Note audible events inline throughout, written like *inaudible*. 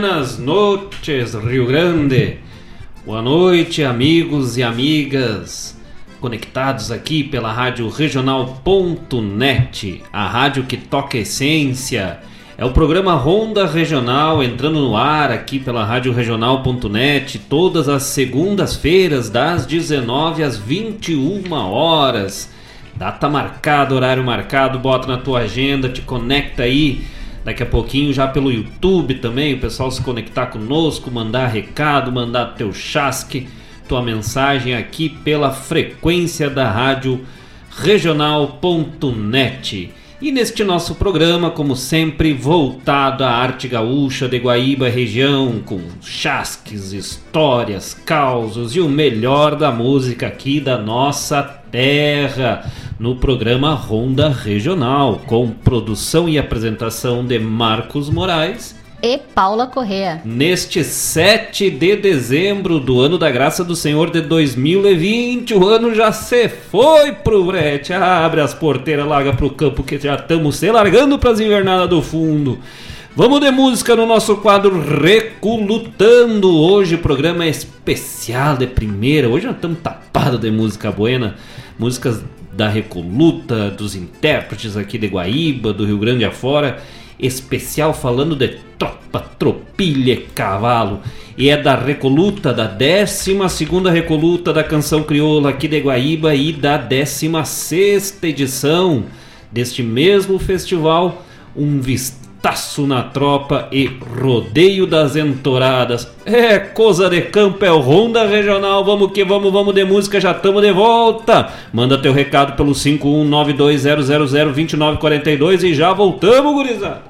Buenas noches, Rio Grande. Boa noite, amigos e amigas conectados aqui pela rádio regional.net, a rádio que toca essência. É o programa Ronda Regional entrando no ar aqui pela rádio regional.net todas as segundas-feiras das 19 às 21 horas. Data marcada, horário marcado, bota na tua agenda, te conecta aí. Daqui a pouquinho já pelo YouTube também, o pessoal se conectar conosco, mandar recado, mandar teu chasque tua mensagem aqui pela frequência da rádio regional.net. E neste nosso programa, como sempre, voltado à arte gaúcha de Guaíba região, com chasques, histórias, causos e o melhor da música aqui da nossa terra, no programa Ronda Regional, com produção e apresentação de Marcos Moraes e Paula Correa. Neste 7 de dezembro do ano da graça do Senhor de 2020, o ano já se foi pro brete. Abre as porteiras, larga pro campo que já estamos se largando pras invernadas do fundo. Vamos de música no nosso quadro Recolutando. Hoje o programa é especial de primeira. Hoje nós estamos tapados de música buena. Músicas da Recoluta, dos intérpretes aqui de Guaíba, do Rio Grande afora especial falando de tropa, tropilha cavalo. E é da Recoluta, da 12 Recoluta da Canção Crioula aqui de Guaíba e da 16 edição deste mesmo festival, um vistaço na tropa e rodeio das entoradas. É coisa de campo, é o Ronda Regional, vamos que vamos, vamos de música, já estamos de volta. Manda teu recado pelo 51920002942 e já voltamos, gurizada.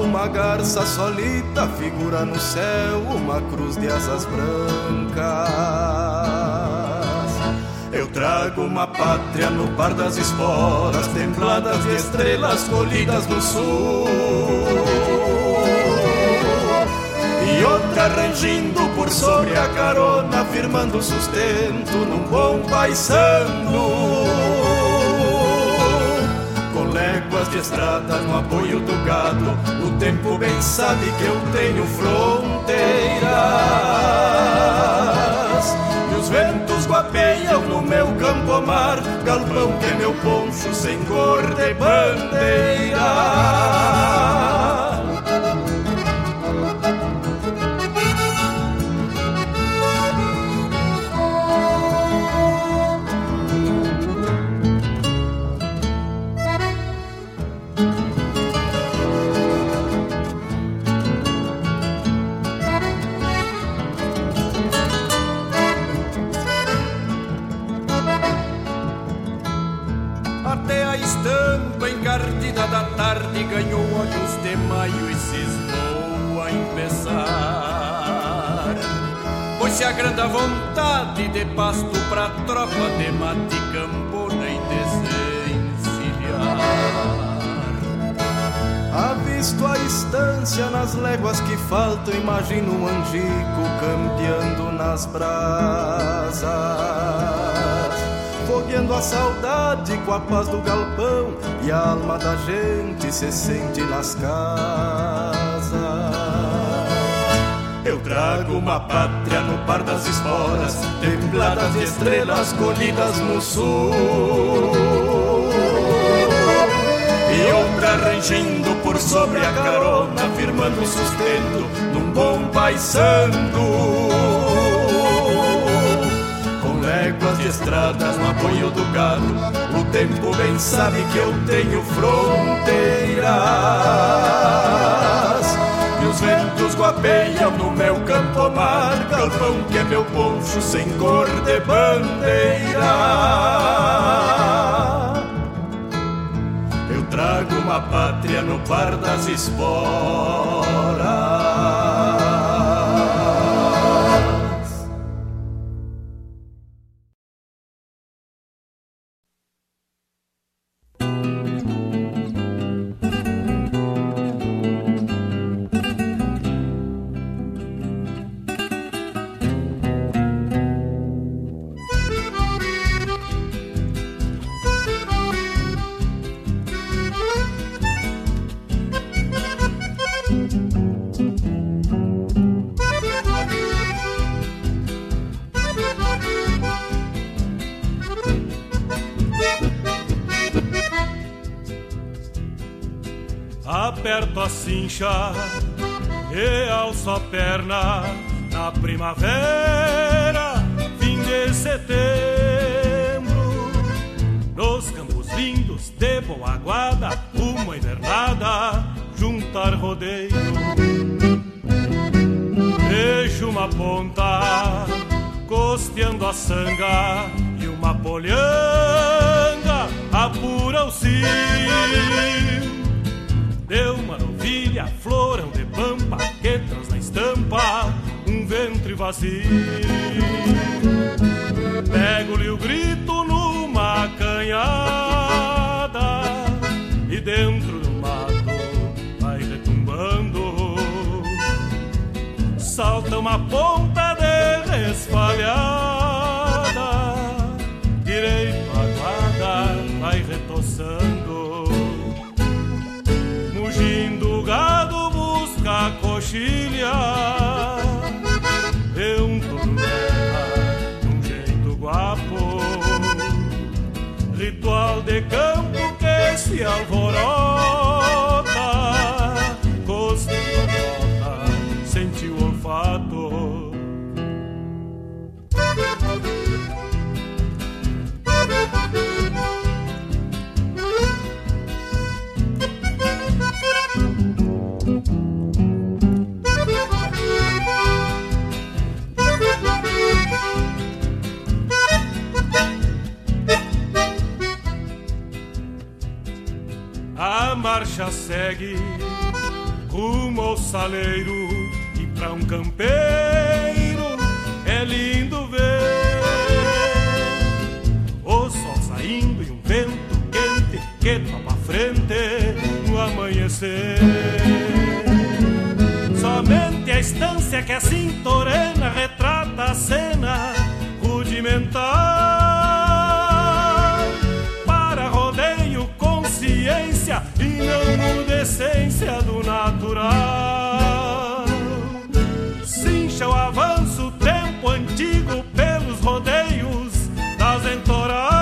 uma garça solita figura no céu, uma cruz de asas brancas. Eu trago uma pátria no par das esporas, templadas de estrelas colhidas no sul. E outra rangindo por sobre a carona, firmando sustento num bom paisano. De estrada no apoio do gado, o tempo bem sabe que eu tenho fronteiras. E os ventos guapeiam no meu campo-mar, galpão que é meu poncho sem cor de bandeira. Se agranda a vontade de pasto pra tropa de mate campona e desencilhar. Avisto a estância nas léguas que faltam, imagino um angico campeando nas brasas. afogueando a saudade com a paz do galpão e a alma da gente se sente nas casas. Trago uma pátria no par das esporas, templadas de estrelas colhidas no sul. E outra rangendo por sobre a carona, firmando sustento num bom paisando léguas de estradas no apoio do gado. O tempo bem sabe que eu tenho fronteiras. Os ventos guapeiam no meu campo mar, galpão que é meu poncho sem cor de bandeira. Eu trago uma pátria no par das esporas. Cincha e alço a perna na primavera, fim de setembro. Nos campos lindos de boa guarda, uma invernada, juntar rodeio. Vejo uma ponta costeando a sanga e uma polhanga apura o cio. Deu uma novilha, florão de pampa, que traz na estampa um ventre vazio. Pego-lhe o grito numa canhada e dentro do mato vai retumbando. Salta uma ponta de resfalhada, direito a guarda vai retoçando. A coxilha é um tornela de um jeito guapo. Ritual de campo que se alvorota. Gosto de sente o olfato. A marcha segue rumo ao saleiro e pra um campeiro é lindo ver o sol saindo e um vento quente que topa a frente no amanhecer. Somente a estância que a cinturena retrata a cena rudimentar e não decência do natural. Cincha o avanço, tempo antigo pelos rodeios das entoradas.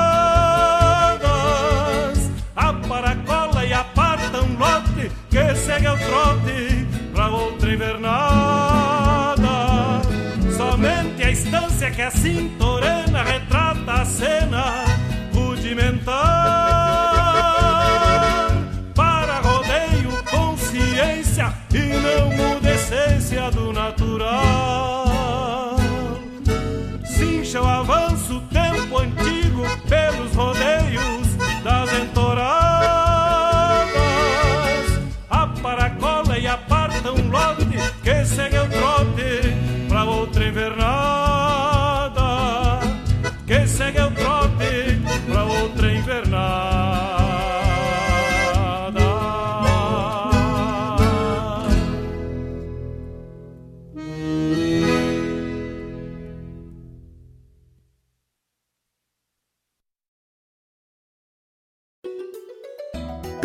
A paracola e aparta um lote que segue ao trote pra outra invernada. Somente a estância que a cinturena retrata a cena rudimentar e não muda a essência do natural. Cincha o avanço, tempo antigo, pelos rodeios das entoradas. A paracola e aparta um lote que segue o trote pra outra invernada.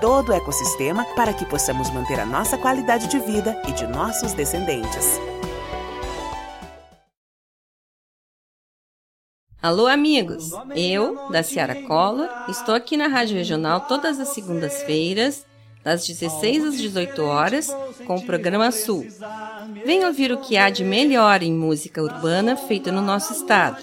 todo o ecossistema para que possamos manter a nossa qualidade de vida e de nossos descendentes. Alô, amigos! Eu, da Ciara Cola, estou aqui na Rádio Regional todas as segundas-feiras, das 16 às 18 horas, com o programa Sul. Venha ouvir o que há de melhor em música urbana feita no nosso estado,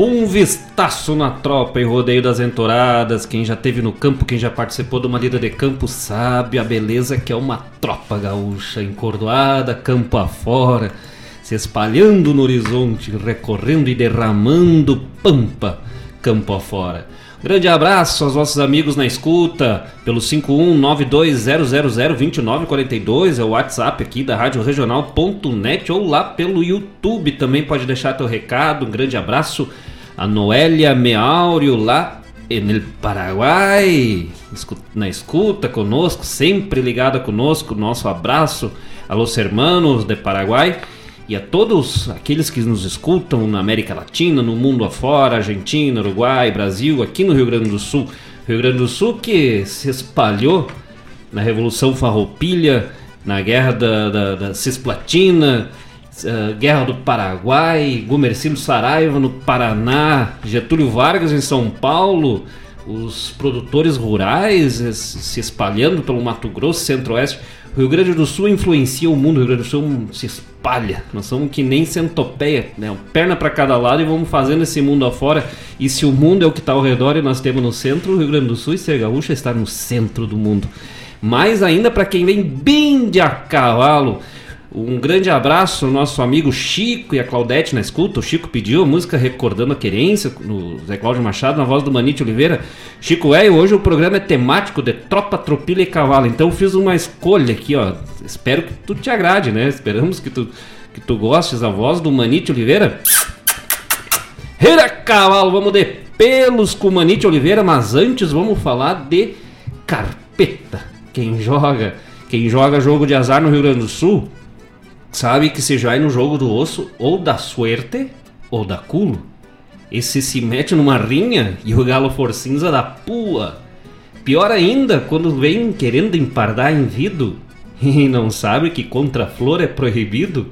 Um vistaço na tropa e rodeio das entoradas. Quem já teve no campo, quem já participou de uma lida de campo, sabe a beleza que é uma tropa gaúcha encordoada, campo afora, se espalhando no horizonte, recorrendo e derramando pampa, campo afora. Grande abraço aos nossos amigos na escuta pelo 51920002942 é o WhatsApp aqui da Rádio Regional.net ou lá pelo YouTube também pode deixar teu recado. Um grande abraço a Noélia Meáurio lá no Paraguai, na escuta conosco, sempre ligada conosco. Nosso abraço a los hermanos de Paraguai e a todos aqueles que nos escutam na América Latina, no mundo afora, Argentina, Uruguai, Brasil, aqui no Rio Grande do Sul. Rio Grande do Sul que se espalhou na Revolução Farroupilha, na Guerra da, da, da Cisplatina, uh, Guerra do Paraguai, Gumercindo Saraiva no Paraná, Getúlio Vargas em São Paulo, os produtores rurais se espalhando pelo Mato Grosso, Centro-Oeste. O Rio Grande do Sul influencia o mundo, o Rio Grande do Sul se espalha. Nós somos que nem centopeia, né? perna para cada lado e vamos fazendo esse mundo afora. E se o mundo é o que está ao redor e nós temos no centro, o Rio Grande do Sul e ser gaúcho está no centro do mundo. Mais ainda para quem vem bem de a cavalo. Um grande abraço ao nosso amigo Chico e a Claudete na escuta. O Chico pediu a música Recordando a Querência, no Zé Cláudio Machado, na voz do Manite Oliveira. Chico é, hoje o programa é temático de tropa, tropilha e cavalo. Então fiz uma escolha aqui, ó. Espero que tu te agrade, né? Esperamos que tu, que tu gostes da voz do Manite Oliveira. Reira cavalo, vamos de pelos com Manite Oliveira, mas antes vamos falar de carpeta. Quem joga, quem joga jogo de azar no Rio Grande do Sul sabe que se vai no jogo do osso ou da suerte ou da culo. E se se mete numa rinha e o galo for cinza da pua. Pior ainda, quando vem querendo empardar em vido *laughs* e não sabe que contra flor é proibido.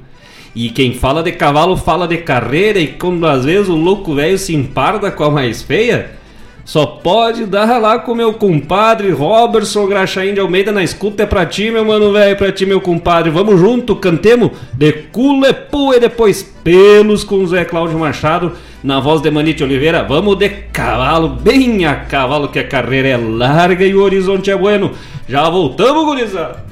E quem fala de cavalo fala de carreira e quando às vezes o louco velho se emparda com a mais feia, só pode dar lá com meu compadre Robertson Graxaim de Almeida na escuta. É pra ti, meu mano velho, pra ti, meu compadre. Vamos junto, cantemos de culepu e depois pelos com Zé Cláudio Machado na voz de Manite Oliveira. Vamos de cavalo, bem a cavalo, que a carreira é larga e o horizonte é bueno. Já voltamos, gurizada.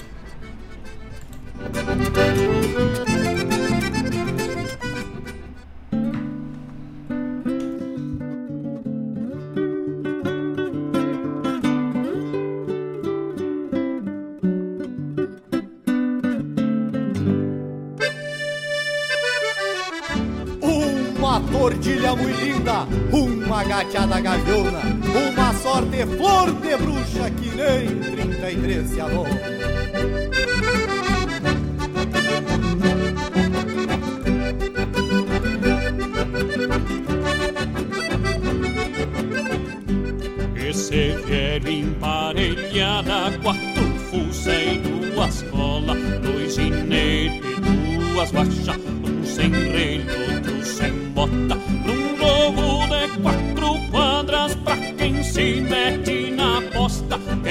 cateada gaviona, uma sorte flor de bruxa que nem 33 se alou. Esse vier emparelhada Quatro fusa e duas colas Dois ginetes, duas baixas Um sem relho, outro sem bota Pra um jogo de quatro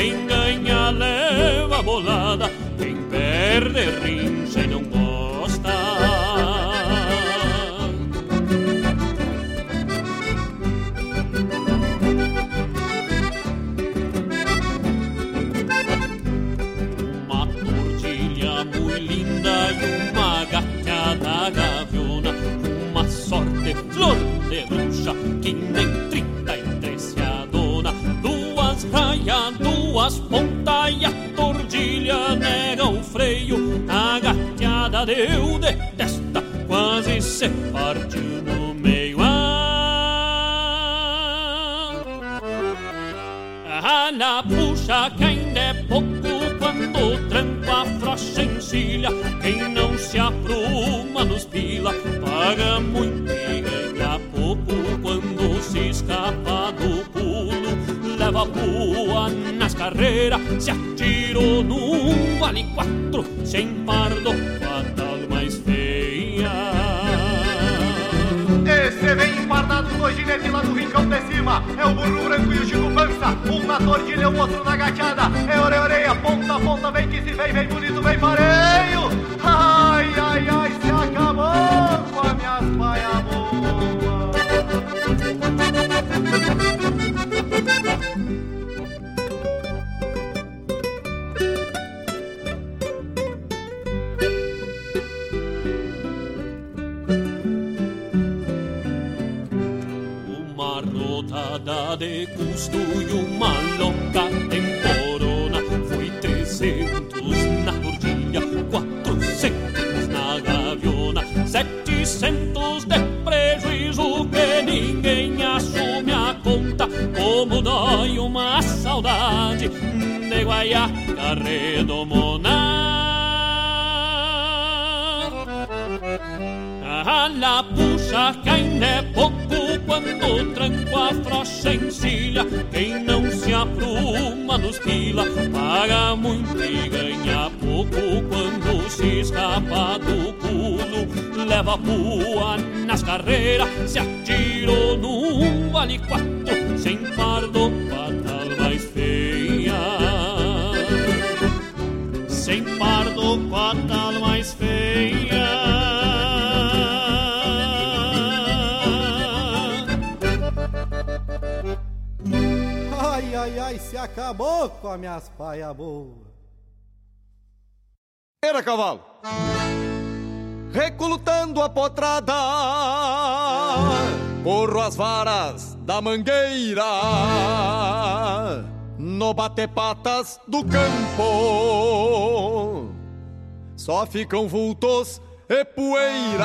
Quem ganha leva bolada, quem perde rincha e não deu de testa, quase se partiu no meio. Ah, na puxa que ainda é pouco quando tranco a frocha encilha. Quem não se apruma nos pila, paga muito e ganha pouco quando se escapa do pulo. Leva pua nas carreiras, se atirou num vale quatro, sem pardo, Esse vem empardado, dois ginetes lá do rincão de cima. É o burro branco e o Chico Pança. Um na tordilha, o outro na gateada. É orelha, orelha, ponta, ponta, vem que se vem, vem bonito, vem pareio. Escapa do pulo. Leva pua nas carreiras, se atirou num vale quatro, sem pardo, fatal mais feia. Sem pardo, fatal mais feia. Ai, ai, ai, se acabou com as minhas paia boa. Era cavalo. A potrada, corro as varas da mangueira, no bate-patas do campo, só ficam vultos e poeira.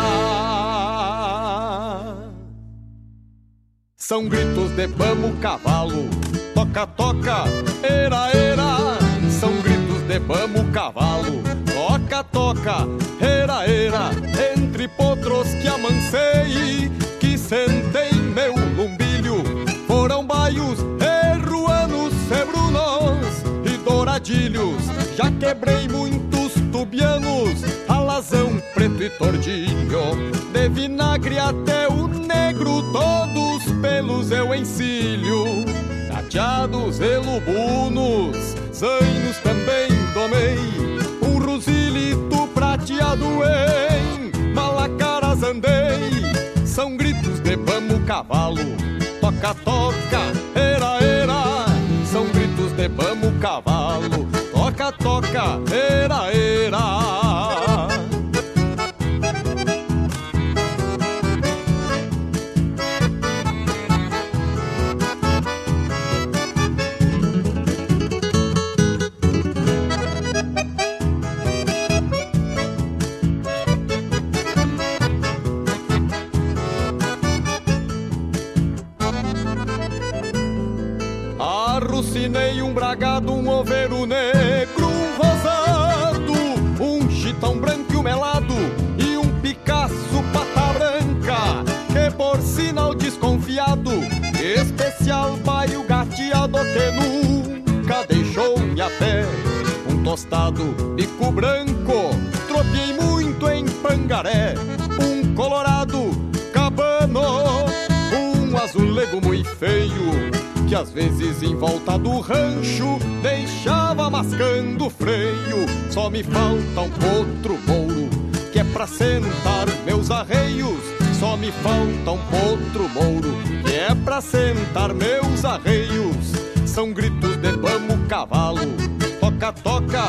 São gritos de vamos cavalo, toca, toca, era, era. São gritos de vamos cavalo, toca, toca, era, era. Entre potros que amancei, que sentei meu lumbilho, foram baios, erruanos, sebrunos e douradilhos. Já quebrei muitos tubianos, alazão, preto e tordilho, de vinagre até o negro, todos pelos eu encilho. Cateados e lubunos, zainos também domei, um rosilito prateado em malacaras andei. São gritos de vamos cavalo, toca, toca, era, era. São gritos de vamos cavalo, toca, toca, era, era. um oveiro negro, um rosado, um chitão branco e um melado, e um Picasso pata branca, que por sinal desconfiado, especial baio gateado que nunca deixou minha pé. Um tostado, bico branco, tropiei muito em pangaré, um colorado, cabano, um azulego muito feio que às vezes em volta do rancho deixava mascando o freio. Só me falta um potro mouro que é pra sentar meus arreios. Só me falta um potro mouro que é pra sentar meus arreios. São gritos de bamo cavalo, toca toca,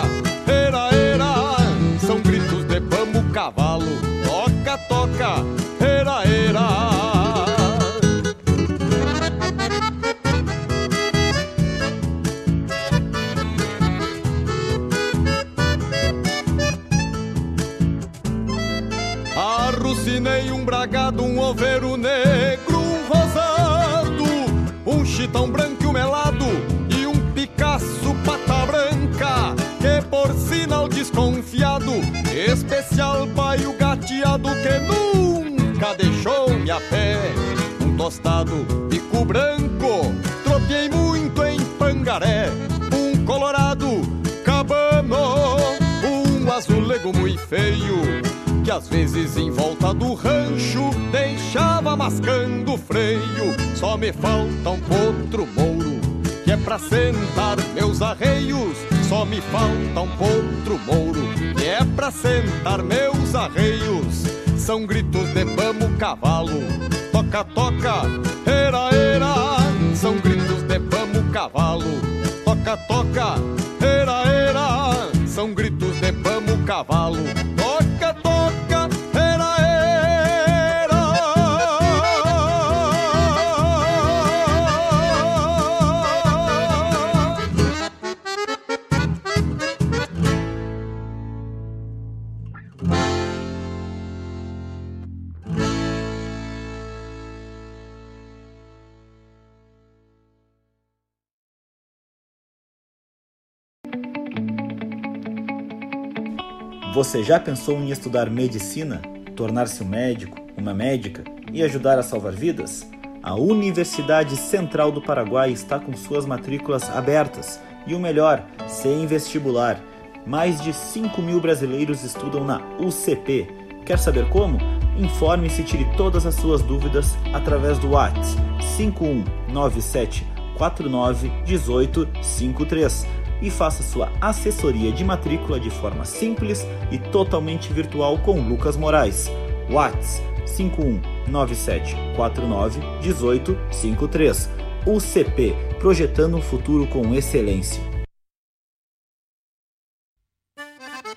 era era. São gritos de bamo cavalo, toca toca, bragado, um oveiro negro, um rosado, um chitão branco e um melado e um Picasso pata branca, que por sinal desconfiado, especial paio gateado que nunca deixou-me a pé. Um tostado, bico branco, tropiei muito em pangaré, um colorado, cabano, um azulego muito feio que às vezes em volta do rancho deixava mascando o freio. Só me falta um potro mouro, que é pra sentar meus arreios. Só me falta um potro mouro, que é pra sentar meus arreios. São gritos de bamo cavalo, toca, toca, era, era. São gritos de bamo cavalo, toca, toca, era, era. São gritos de bamo cavalo, Você já pensou em estudar medicina, tornar-se um médico, uma médica e ajudar a salvar vidas? A Universidade Central do Paraguai está com suas matrículas abertas e o melhor, sem vestibular. Mais de 5 mil brasileiros estudam na UCP. Quer saber como? Informe-se e tire todas as suas dúvidas através do WhatsApp 5197 49 18 53 e faça sua assessoria de matrícula de forma simples e totalmente virtual com Lucas Moraes. Whats 5197491853. UCP Projetando um futuro com excelência.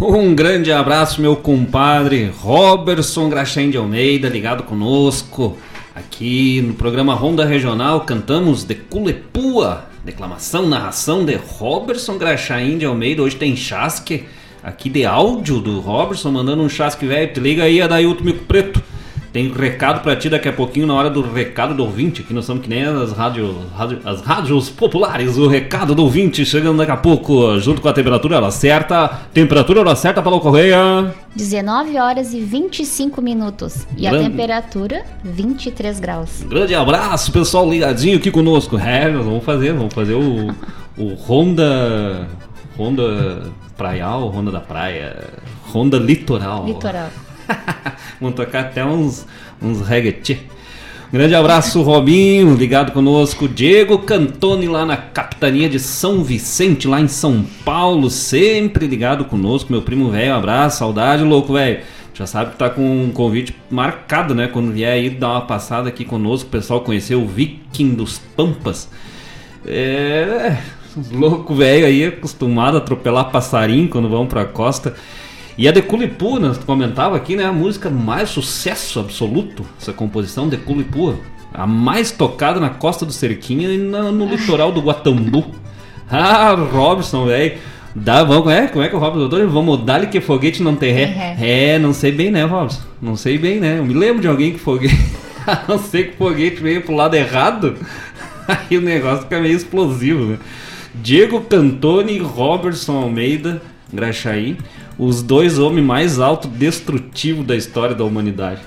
Um grande abraço, meu compadre Robertson Graxém de Almeida, ligado conosco. Aqui no programa Ronda Regional cantamos de Culepua, declamação, narração de Robertson Graxaim de Almeida. Hoje tem chasque aqui de áudio do Robertson, mandando um chasque velho. Te liga aí, Adailton Mico Preto. Tem recado pra ti daqui a pouquinho na hora do recado do ouvinte. Aqui nós somos que nem as rádios, rádio, as rádios populares. O recado do ouvinte chegando daqui a pouco, junto com a temperatura hora certa. Temperatura hora certa, Paulo Correia. 19 horas e 25 minutos. E Grande. a temperatura, 23 graus. Grande abraço, pessoal ligadinho aqui conosco. É, nós vamos fazer, vamos fazer o, o Honda. Honda Praial, Honda da Praia, Honda Litoral. Litoral. *laughs* Vamos tocar até uns, uns reggae. Grande abraço, Robinho, ligado conosco. Diego Cantoni lá na capitania de São Vicente, lá em São Paulo, sempre ligado conosco. Meu primo velho, abraço, saudade, louco, velho. Já sabe que tá com um convite marcado, né? Quando vier aí dar uma passada aqui conosco, o pessoal conhecer o Viking dos Pampas. É. Os loucos velho aí, acostumado a atropelar passarinho quando vão pra costa. E a de Culipu, nós comentava aqui, né? A música mais sucesso absoluto, essa composição de Culipu. A mais tocada na costa do Cerquinha e no, no litoral do Guatambu. *laughs* Ah, Robson, velho. Dá, vamos, é, como é que é o Robson, doutor? Vamos dar-lhe que foguete não tem ré. É, não sei bem, né, Robson? Não sei bem, né? Eu me lembro de alguém que foguete. *laughs* A não ser que o foguete veio pro lado errado. *laughs* Aí o negócio fica meio explosivo, né? Diego Cantoni Robertson Almeida, Graxaí, os dois homens mais autodestrutivos da história da humanidade.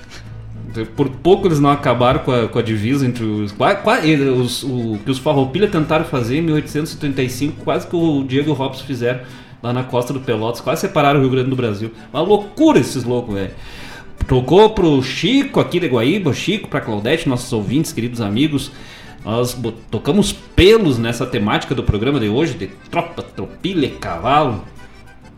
Por pouco eles não acabaram com a, com a divisa entre os. os- o que os Farroupilha tentaram fazer em 1835, quase que o Diego Robson fizeram lá na costa do Pelotas, quase separaram o Rio Grande do Brasil. Uma loucura esses loucos, velho. Tocou pro Chico aqui de Guaíba, Chico, pra Claudete, nossos ouvintes, queridos amigos. Nós tocamos pelos nessa temática do programa de hoje, de tropa, tropilha cavalo.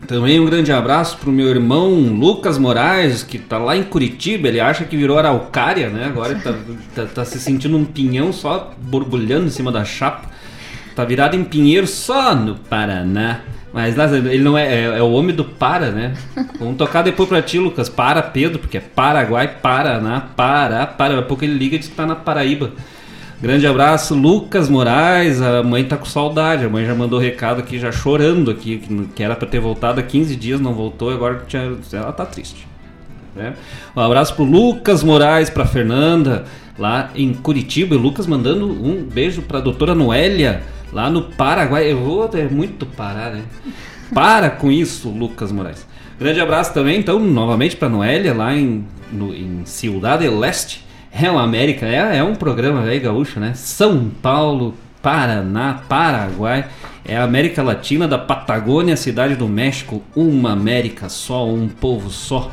Também um grande abraço pro meu irmão Lucas Moraes, que tá lá em Curitiba. Ele acha que virou araucária, né? Agora ele tá, *laughs* tá- tá se sentindo um pinhão só borbulhando em cima da chapa. Tá virado em pinheiro só no Paraná. Mas ele não é, é, é o homem do para, né? Vamos tocar depois pra ti, Lucas. Para Pedro, porque é Paraguai, Paraná, Pará, para. Daqui a pouco ele liga e diz que tá na Paraíba. Grande abraço, Lucas Moraes. A mãe tá com saudade. A mãe já mandou recado aqui, já chorando aqui, que- era pra ter voltado há 15 dias, não voltou, agora tinha- ela tá triste. né? Um abraço pro Lucas Moraes, pra Fernanda, lá em Curitiba. E Lucas mandando um beijo pra doutora Noélia, lá no Paraguai. Eu vou, é muito parar, né? Para com isso, Lucas Moraes. Grande abraço também, então, novamente pra Noélia, lá em, no, em Ciudad del Leste. Uma América, é, é um programa velho gaúcho, né? São Paulo, Paraná, Paraguai. É a América Latina, da Patagônia, cidade do México. Uma América só, um povo só.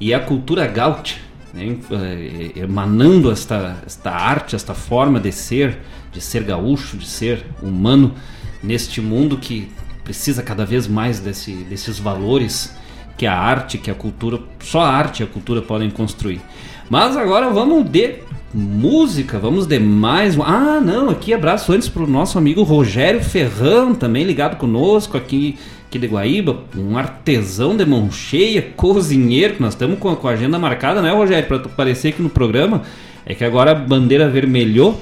E a cultura gaúcha, né, eh, emanando esta, esta arte, esta forma de ser, de ser gaúcho, de ser humano, neste mundo que precisa cada vez mais desse, desses valores que a arte, que a cultura, só a arte e a cultura podem construir. Mas agora vamos de música, vamos de mais. um- Ah, não, aqui abraço antes pro nosso amigo Rogério Ferrão, também ligado conosco aqui, aqui de Guaíba, um artesão de mão cheia, cozinheiro, que nós estamos com, a- agenda marcada, né, Rogério, para aparecer aqui no programa. É que agora a bandeira vermelhou,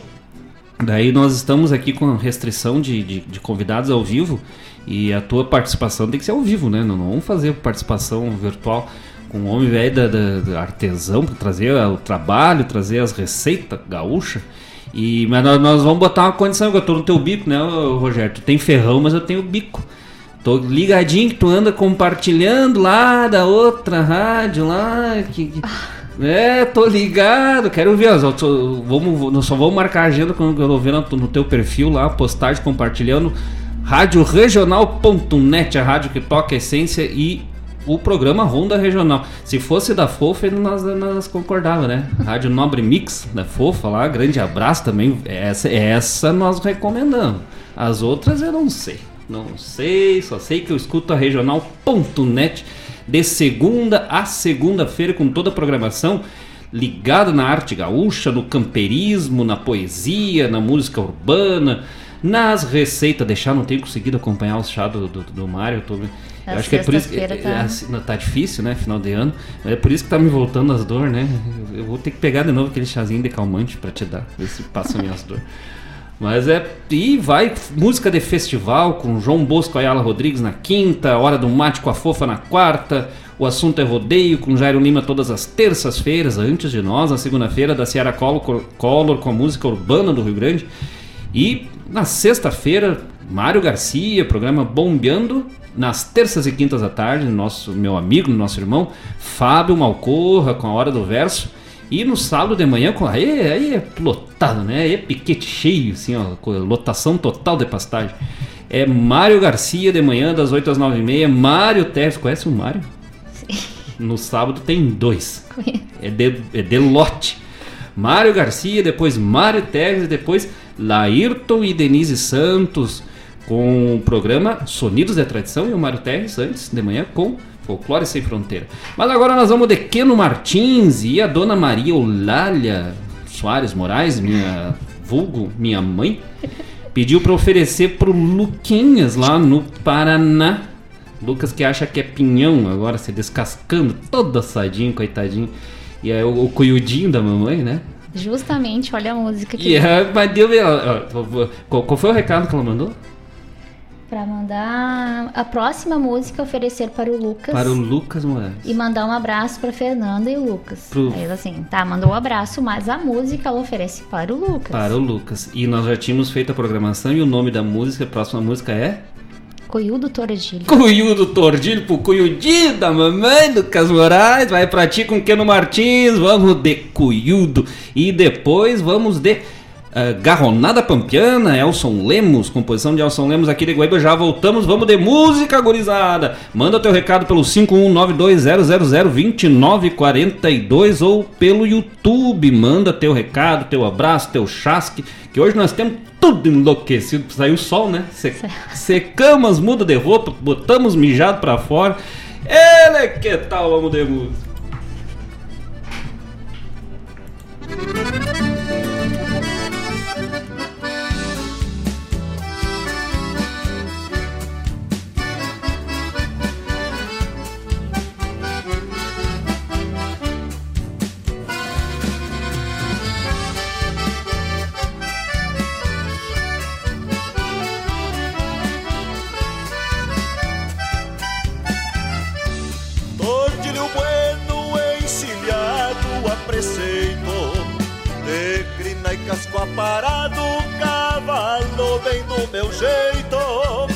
Daí nós estamos aqui com restrição de, de, de convidados ao vivo e a tua participação tem que ser ao vivo, né? Não, não vamos fazer participação virtual com um homem velho da, da- da artesão para trazer o trabalho, trazer as receitas gaúcha. E, mas nós, nós vamos botar uma condição, que eu tô no teu bico, né, Rogério? Tu tem ferrão, mas eu tenho bico. Tô ligadinho que tu anda compartilhando lá da outra rádio lá. Que, que- É, tô ligado, quero ver. tô- vamos, nós só vamos marcar a agenda quando eu ver no, no teu perfil lá, postagem compartilhando. Radioregional.net, a rádio que toca a essência e o programa Ronda Regional. Se fosse da Fofa, nós, nós concordava, né? Rádio Nobre Mix da Fofa lá, grande abraço também. Essa, essa nós recomendamos. As outras eu não sei. Não sei, só sei que eu escuto a regional.net de segunda a segunda-feira com toda a programação ligada na arte gaúcha, no camperismo, na poesia, na música urbana, nas receitas. Deixar, não tenho conseguido acompanhar o chá do, do, do Mário. eu tô- Eu acho que é por isso que é, tá- assim, não, tá difícil, né? Final de ano. É por isso que tá me voltando as dores, né? Eu vou ter que pegar de novo aquele chazinho de calmante pra te dar, ver se passa minhas dores. Mas é. E vai música de festival com João Bosco Ayala Rodrigues na quinta, Hora do Mate com a Fofa na quarta. O assunto é rodeio com Jairo Lima todas as terças-feiras, antes de nós, na segunda-feira, da Ciara Collor, Collor com a música urbana do Rio Grande. E na sexta-feira, Mário Garcia, programa Bombeando. Nas terças e quintas da tarde, nosso meu amigo, nosso irmão, Fábio Malcorra com a Hora do Verso. E no sábado de manhã, com aí, aí é lotado, né? Aí é piquete cheio, assim, ó, com lotação total de pastagem. É Mário Garcia de manhã, das 8 às 9 e meia. Mário Teves, conhece o Mário? No sábado tem dois. É de, é de lote. Mário Garcia, depois Mário Teves, depois Laírton e Denise Santos com o programa Sonidos da Tradição e o Mário Teves antes de manhã com Folclore sem fronteira. Mas agora nós vamos de Queno Martins e a dona Maria Eulália Soares Moraes, minha vulgo, minha mãe, pediu para oferecer pro Luquinhas lá no Paraná. Lucas que acha que é pinhão agora, se descascando, todo assadinho, coitadinho. E é o, o cuiudinho da mamãe, né? Justamente, olha a música que E é, mas deu, qual foi o recado que ela mandou? Pra mandar a próxima música oferecer para o Lucas. Para o Lucas Moraes. E mandar um abraço pra Fernanda e o Lucas. Pro- Aí ela assim, tá, mandou um abraço, mas a música ela oferece para o Lucas. Para o Lucas. E nós já tínhamos feito a programação e o nome da música, a próxima música é? Coiudo Torgilho. Cuiudo Tordilho pro Cuiudinho da mamãe Lucas Moraes. Vai pra ti com Keno Martins. Vamos de Cuiudo. E depois vamos de ah, Garronada Pampiana, Elson Lemos, composição de Elson Lemos aqui de Guaíba. Já voltamos, vamos de música gurizada. Manda teu recado pelo 51920002942 ou pelo YouTube. Manda teu recado, teu abraço, teu chasque, que hoje nós temos tudo enlouquecido. Saiu o sol, né? Se- secamos, muda de roupa, botamos mijado pra fora. Ele que tal, vamos de música. Jeito.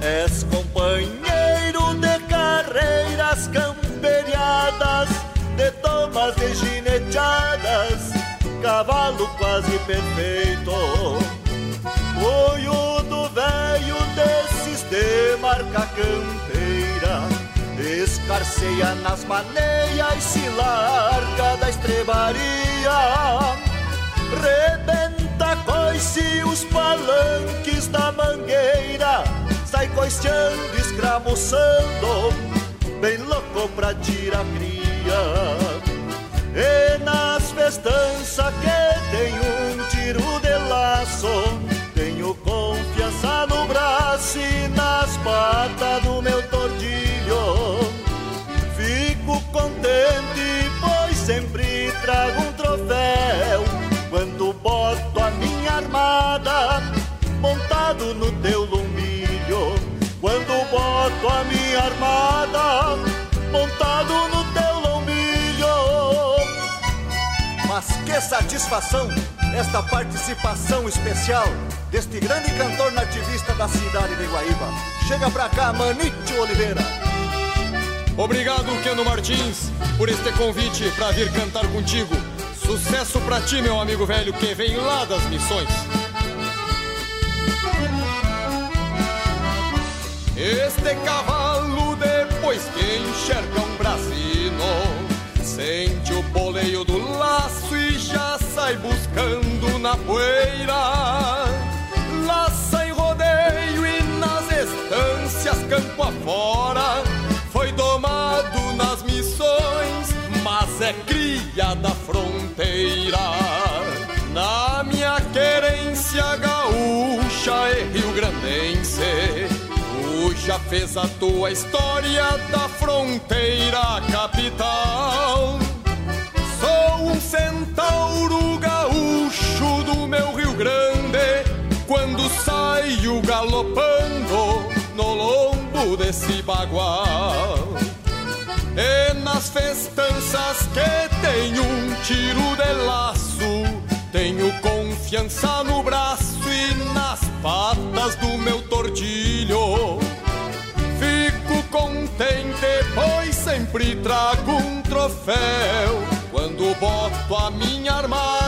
És companheiro de carreiras camperiadas De tomas de gineteadas Cavalo quase perfeito. Olho velho desses de marca campeira Escarceia nas maneias e se larga da estrebaria. Rebenta coice os palanques da mangueira Sai coiceando, escramuçando Bem louco pra tirar cria. E nas festanças que tem um tiro de laço Tenho confiança no braço e nas patas do meu tordilho. Fico contente, pois sempre trago um troféu. Quando boto armada montado no teu lombilho Quando boto a minha armada montado no teu lombilho Mas que satisfação esta participação especial deste grande cantor nativista da cidade de Guaíba. Chega pra cá, Manite Oliveira. Obrigado, Keno Martins, por este convite para vir cantar contigo. Sucesso pra ti, meu amigo velho, que vem lá das missões. Este cavalo, depois que enxerga um brasino, sente o boleio do laço e já sai buscando na poeira. Laça em rodeio e nas estâncias campo afora, da fronteira. Na minha querência gaúcha e rio-grandense, tu já fez a tua história da fronteira capital. Sou um centauro gaúcho do meu Rio Grande, quando saio galopando no lombo desse bagual. E nas festanças que tenho um tiro de laço, tenho confiança no braço e nas patas do meu tordilho. Fico contente, pois sempre trago um troféu. Quando boto a minha armada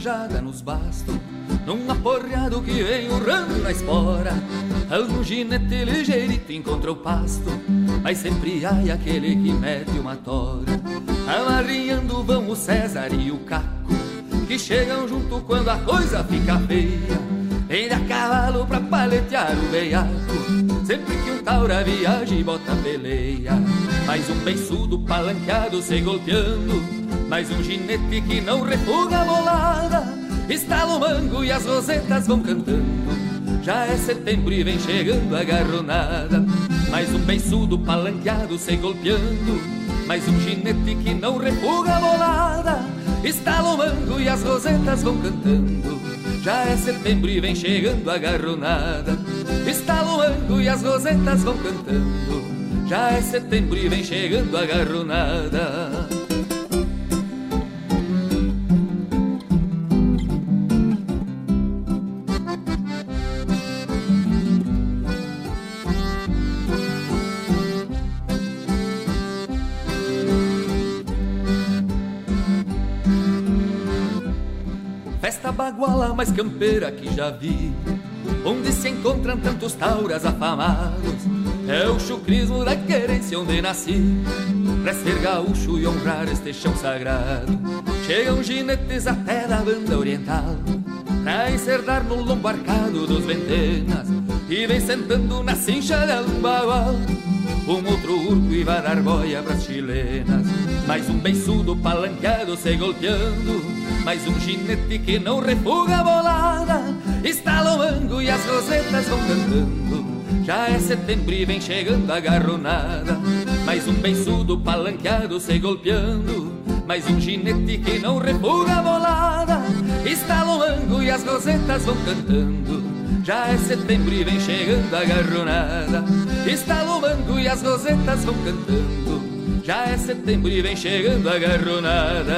uma tajada nos bastos Num aporreado que vem urrando na espora. Algum ginete ligeirito encontra o pasto Mas sempre há aquele que mete uma tora. Amarrinhando vão o César e o Caco Que chegam junto quando a coisa fica feia. Vem a cavalo pra paletear o veiaco Sempre que um taura viaja e bota peleia. Mais um beiçudo palanqueado se golpeando Mais um ginete que não refuga a bolada. Estala o mango e as rosetas vão cantando. Já é setembro e vem chegando a garronada. Mais um beiçudo palanqueado se golpeando. Mais um ginete que não refuga a bolada. Estala o mango e as rosetas vão cantando. Já é setembro e vem chegando a garronada. Está luando e as rosetas vão cantando. Já é setembro e vem chegando a garronada Festa baguala mais campeira que já vi Onde se encontram tantos tauras afamados. É o chucrismo da querência onde nasci Pra ser gaúcho e honrar este chão sagrado. Chegam ginetes até da banda oriental Pra encerdar no lombo arcado dos ventenas E vem sentando na cincha de um bagual um outro urco e vai dar boia pras chilenas Mais um beiçudo palanqueado se golpeando. Mais um ginete que não refuga a bolada. Estala o mango e as rosetas vão cantando. Já é setembro e vem chegando a garronada. Mais um beiçudo palanqueado se golpeando. Mais um ginete que não refuga a bolada. Estala o mango e as rosetas vão cantando. Já é setembro e vem chegando a garronada. Está o e as rosetas vão cantando Já é setembro e vem chegando a garronada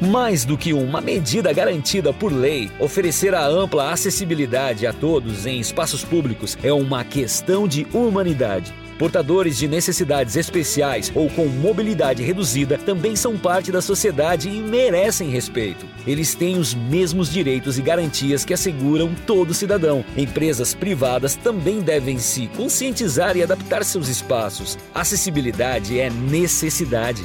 Mais do que uma medida garantida por lei, oferecer a ampla acessibilidade a todos em espaços públicos é uma questão de humanidade. Portadores de necessidades especiais ou com mobilidade reduzida também são parte da sociedade e merecem respeito. Eles têm os mesmos direitos e garantias que asseguram todo cidadão. Empresas privadas também devem se conscientizar e adaptar seus espaços. Acessibilidade é necessidade.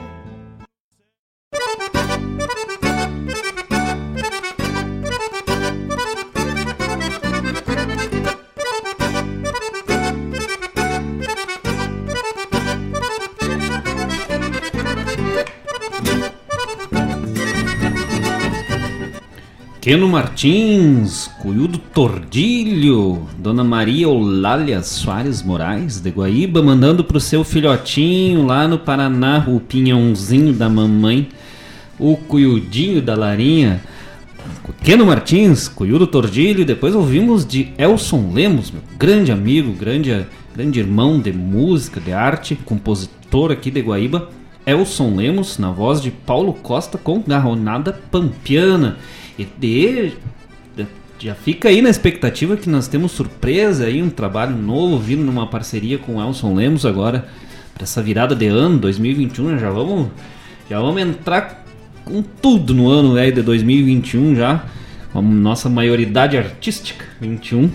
Keno Martins, Cuiudo Tordilho, Dona Maria Eulália Soares Moraes, de Guaíba, mandando pro seu filhotinho lá no Paraná, o pinhãozinho da mamãe, o Cuiudinho da Larinha. Keno Martins, Cuiudo Tordilho, depois ouvimos de Elson Lemos, meu grande amigo, grande, grande irmão de música, de arte, compositor aqui de Guaíba. Elson Lemos, na voz de Paulo Costa, com garronada pampiana. E de, já fica aí na expectativa que nós temos surpresa aí, um trabalho novo vindo numa parceria com o Elson Lemos agora para essa virada de ano 2021, já vamos já vamos entrar com tudo no ano aí de 2021 já, com a nossa maioridade artística 21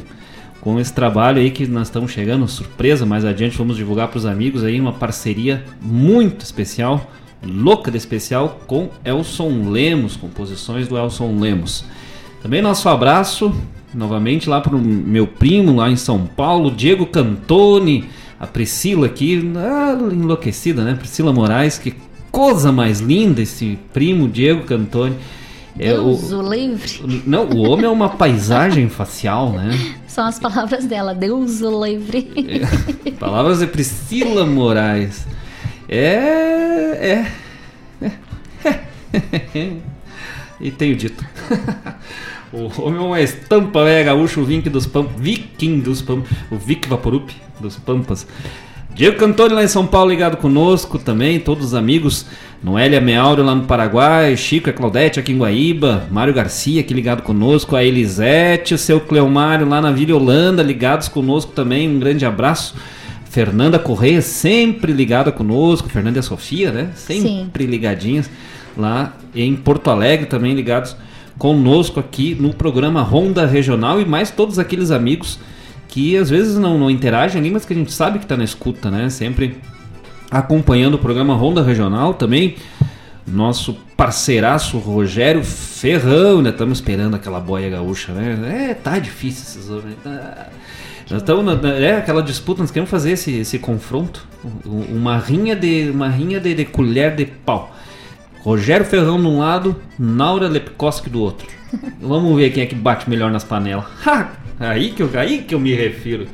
com esse trabalho aí que nós estamos chegando, surpresa, mais adiante vamos divulgar para os amigos aí uma parceria muito especial louca de especial com Elson Lemos, composições do Elson Lemos. Também nosso abraço novamente lá pro meu primo lá em São Paulo, Diego Cantoni, a Priscila aqui, ah, enlouquecida, né? Priscila Moraes, que coisa mais linda esse primo Diego Cantoni. É, Deus o, livre. Não, o homem é uma paisagem facial, né? *laughs* São as palavras dela, Deus o livre. É, palavras de Priscila Moraes. É. É. é. *laughs* e tenho dito. *laughs* o homem é uma estampa, é gaúcho, o Viking dos Pampas. Viking dos Pampas. O Vic Vaporup dos Pampas. Diego Cantoni lá em São Paulo ligado conosco também, todos os amigos. Noélia Meauro lá no Paraguai, Chico e Claudete aqui em Guaíba, Mário Garcia aqui ligado conosco, a Elisete, o seu Cleomário lá na Vila Holanda ligados conosco também, um grande abraço. Fernanda Correia sempre ligada conosco, Fernanda e a Sofia, né? Sempre Sim. ligadinhas lá em Porto Alegre também ligados conosco aqui no programa Ronda Regional e mais todos aqueles amigos que às vezes não, não interagem ali, mas que a gente sabe que está na escuta, né? Sempre acompanhando o programa Ronda Regional também. Nosso parceiraço Rogério Ferrão, né? Estamos esperando aquela boia gaúcha, né? É, tá difícil esses homens. Tá... Nós estamos é aquela disputa, nós queremos fazer esse, esse confronto, uma rinha de uma rinha de, de colher de pau. Rogério Ferrão de um lado, Naura Lepkoski do outro. *laughs* Vamos ver quem é que bate melhor nas panelas. Aí que eu, aí que eu me refiro.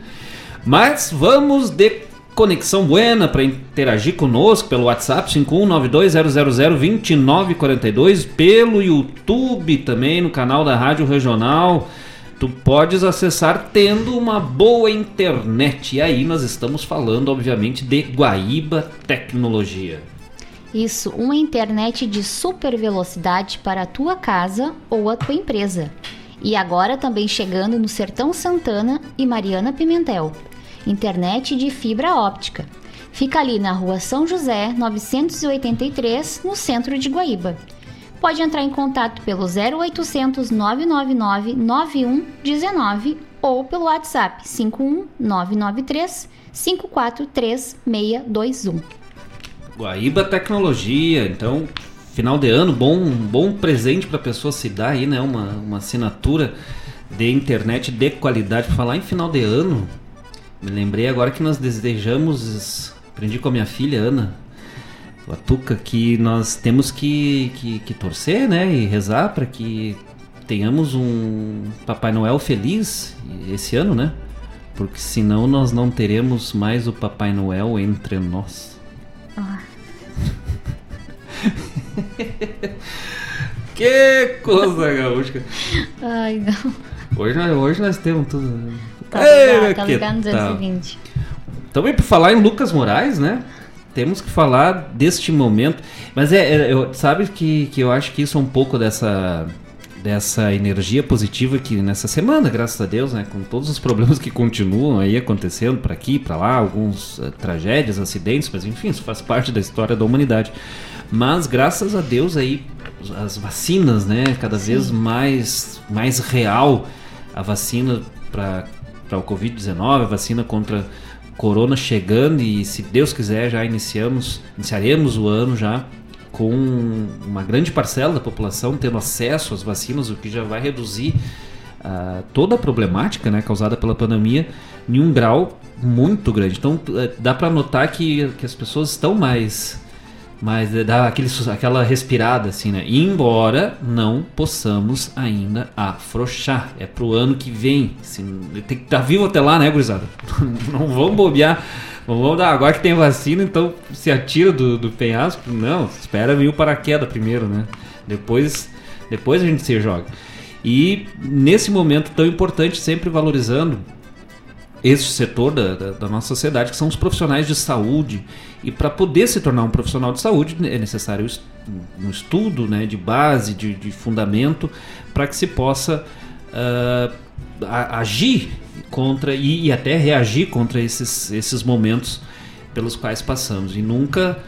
Mas vamos de conexão buena para interagir conosco pelo WhatsApp 51920002942, pelo YouTube também no canal da Rádio Regional. Tu podes acessar tendo uma boa internet. E aí nós estamos falando, obviamente, de Guaíba Tecnologia. Isso, uma internet de super velocidade para a tua casa ou a tua empresa. E agora também chegando no Sertão Santana e Mariana Pimentel. Internet de fibra óptica. Fica ali na rua São José, 983, no centro de Guaíba. Pode entrar em contato pelo 0800 999 9119 ou pelo WhatsApp 51993 543621. Guaíba Tecnologia, então final de ano, bom, bom presente para a pessoa se dar aí, né? Uma, uma assinatura de internet de qualidade. Falar em final de ano, me lembrei agora que nós desejamos, aprendi com a minha filha Ana, a Tuca, que nós temos que, que, que torcer, né? E rezar para que tenhamos um Papai Noel feliz esse ano, né? Porque senão nós não teremos mais o Papai Noel entre nós. Ah. *laughs* que coisa gaúcha. Ai, não. Hoje, hoje nós temos tudo. Tá ligado, tá ligado no 220. Também por falar em Lucas Moraes, né? Temos que falar deste momento. Mas é, é eu, sabe que, que eu acho que isso é um pouco dessa dessa energia positiva que nessa semana, graças a Deus, né, com todos os problemas que continuam aí acontecendo para aqui, para lá, alguns uh, tragédias, acidentes, mas enfim, isso faz parte da história da humanidade. Mas graças a Deus aí as vacinas, né, cada Sim. vez mais mais real a vacina para para o COVID-19, a vacina contra corona chegando e se Deus quiser já iniciamos, iniciaremos o ano já com uma grande parcela da população tendo acesso às vacinas, o que já vai reduzir uh, toda a problemática né, causada pela pandemia em um grau muito grande. Então uh, dá para notar que, que as pessoas estão mais mas é, dá aquele, aquela respirada assim, né? Embora não possamos ainda afrouxar. É pro ano que vem. Assim, tem que estar tá vivo até lá, né, gurizada? *laughs* não vamos bobear. Vamos dar, agora que tem vacina, então se atira do, do penhasco. Não, espera vir o paraquedas primeiro, né? Depois, depois a gente se joga. E nesse momento tão importante, sempre valorizando esse setor da, da, da nossa sociedade, que são os profissionais de saúde e para poder se tornar um profissional de saúde é necessário um estudo né, de base, de, de fundamento, para que se possa uh, agir contra e, e, até reagir contra esses, esses momentos pelos quais passamos. E nunca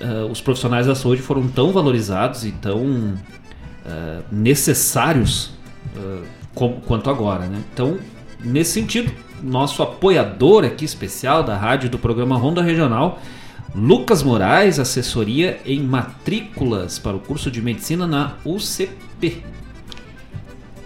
uh, os profissionais da saúde foram tão valorizados e tão uh, necessários como, quanto agora. Né? Então, nesse sentido, nosso apoiador aqui especial da rádio do programa Ronda Regional Lucas Moraes, assessoria em matrículas para o curso de medicina na UCP.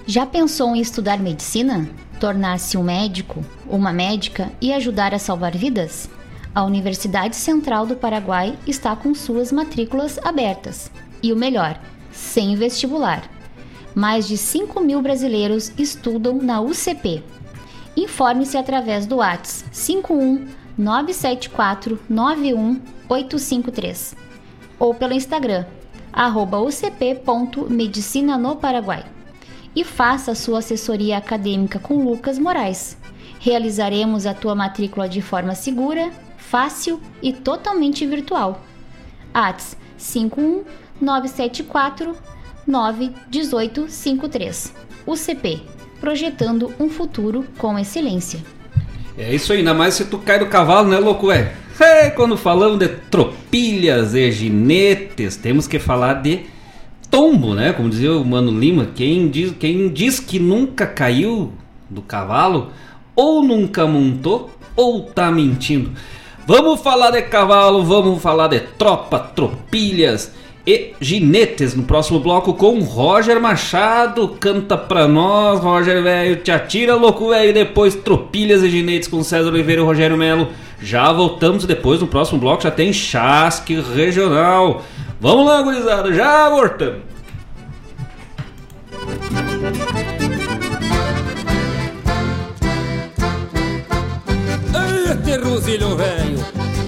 Já pensou em estudar medicina? Tornar-se um médico, uma médica e ajudar a salvar vidas? A Universidade Central do Paraguai está com suas matrículas abertas. E o melhor, sem vestibular. Mais de 5 mil brasileiros estudam na UCP. Informe-se através do WhatsApp 51 974 91 853 ou pelo Instagram arroba ucp.medicina no Paraguai e faça sua assessoria acadêmica com Lucas Moraes. Realizaremos a tua matrícula de forma segura, fácil e totalmente virtual. ATS 51 974 91853. UCP Projetando um futuro com excelência. É isso aí, ainda mais se tu cai do cavalo, né, louco? É. é quando falamos de tropilhas e ginetes, temos que falar de tombo, né? Como dizia o Mano Lima, quem diz, quem diz que nunca caiu do cavalo, ou nunca montou, ou tá mentindo. Vamos falar de cavalo, vamos falar de tropa, tropilhas e ginetes no próximo bloco com Roger Machado. Canta pra nós, Roger velho, te atira louco velho. Depois tropilhas e ginetes com César Oliveira e Rogério Melo. Já voltamos depois no próximo bloco, já tem chasque regional. Vamos lá, gurizada, já voltamos. Eita, Rosilho velho,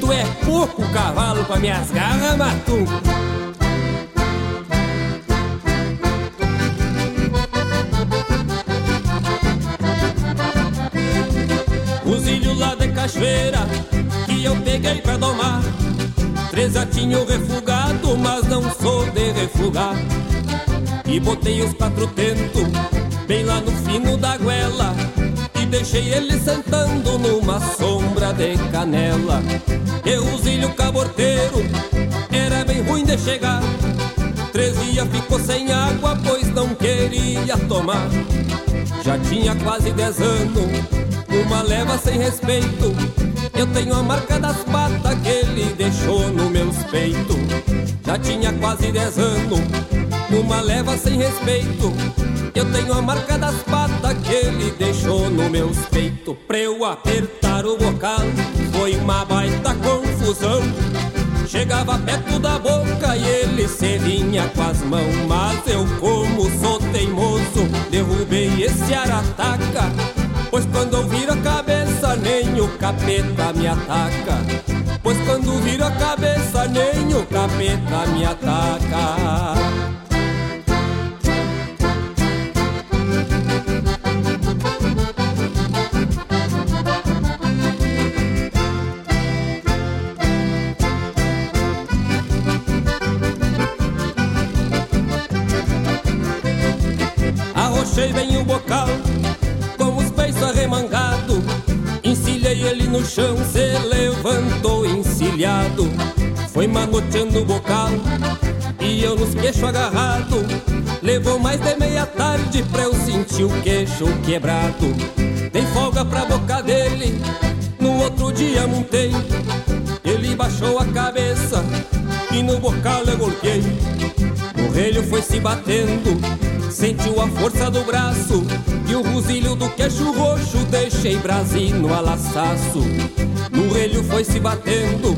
tu é pouco cavalo pra minhas garras, Matu. Que eu peguei pra domar. Três atinhos refugado, mas não sou de refugar. E botei os quatro tentos bem lá no fino da goela. E deixei ele sentando numa sombra de canela. E o zilho caborteiro era bem ruim de chegar. Três dias ficou sem água, pois não queria tomar. Já tinha quase dez anos, uma leva sem respeito. Eu tenho a marca das patas que ele deixou no meus peitos. Já tinha quase dez anos, uma leva sem respeito. Eu tenho a marca das patas que ele deixou no meus peitos. Pra eu apertar o bocal, foi uma baita confusão. Chegava perto da boca e ele se vinha com as mãos. Mas eu, como sou teimoso, derrubei esse arataca. Pois quando eu viro a cabeça, nem o capeta me ataca. Pois quando viro a cabeça, nem o capeta me ataca. Arrochei bem o bocal com os peitos arremangados. Encilhei ele no chão, se levantou encilhado. Foi manoteando o bocal e eu nos queixo agarrado. Levou mais de meia tarde pra eu sentir o queixo quebrado. Dei folga pra boca dele, no outro dia montei. Ele baixou a cabeça e no bocal eu golpeei. O relho foi se batendo, sentiu a força do braço E o rosilho do queixo roxo. Deixei brasino a laçaço No relho foi se batendo,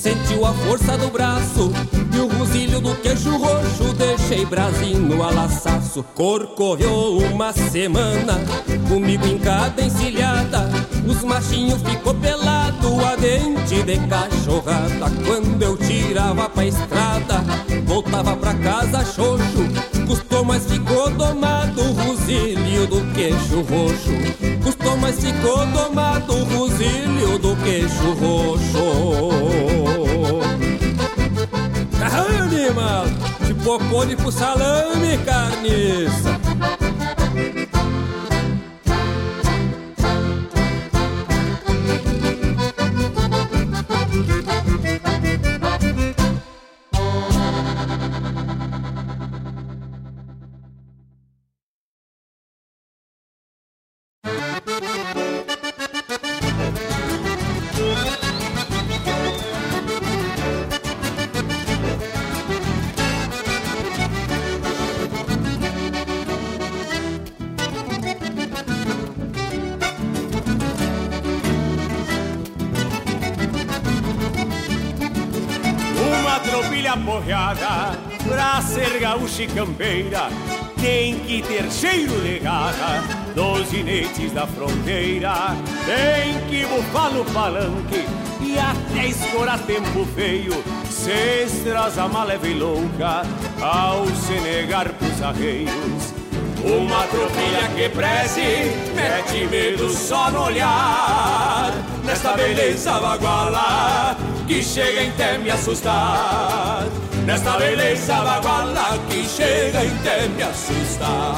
sentiu a força do braço E o rosilho do queixo roxo. Deixei brasino a laçaço Corcoveou uma semana, comigo em cada encilhada. Os machinhos ficou pelado, a dente de cachorrada. Quando eu tirava pra estrada, roxo. Custou, mas ficou domado o rosilho do queixo roxo. Animal, de popone pro salame, carniça. Estrasa leve e louca ao se negar pros arreios. Uma tropilha que preze, mete medo só no olhar. Nesta beleza baguala, que chega em até me assustar. Nesta beleza baguala, que chega em até me assustar.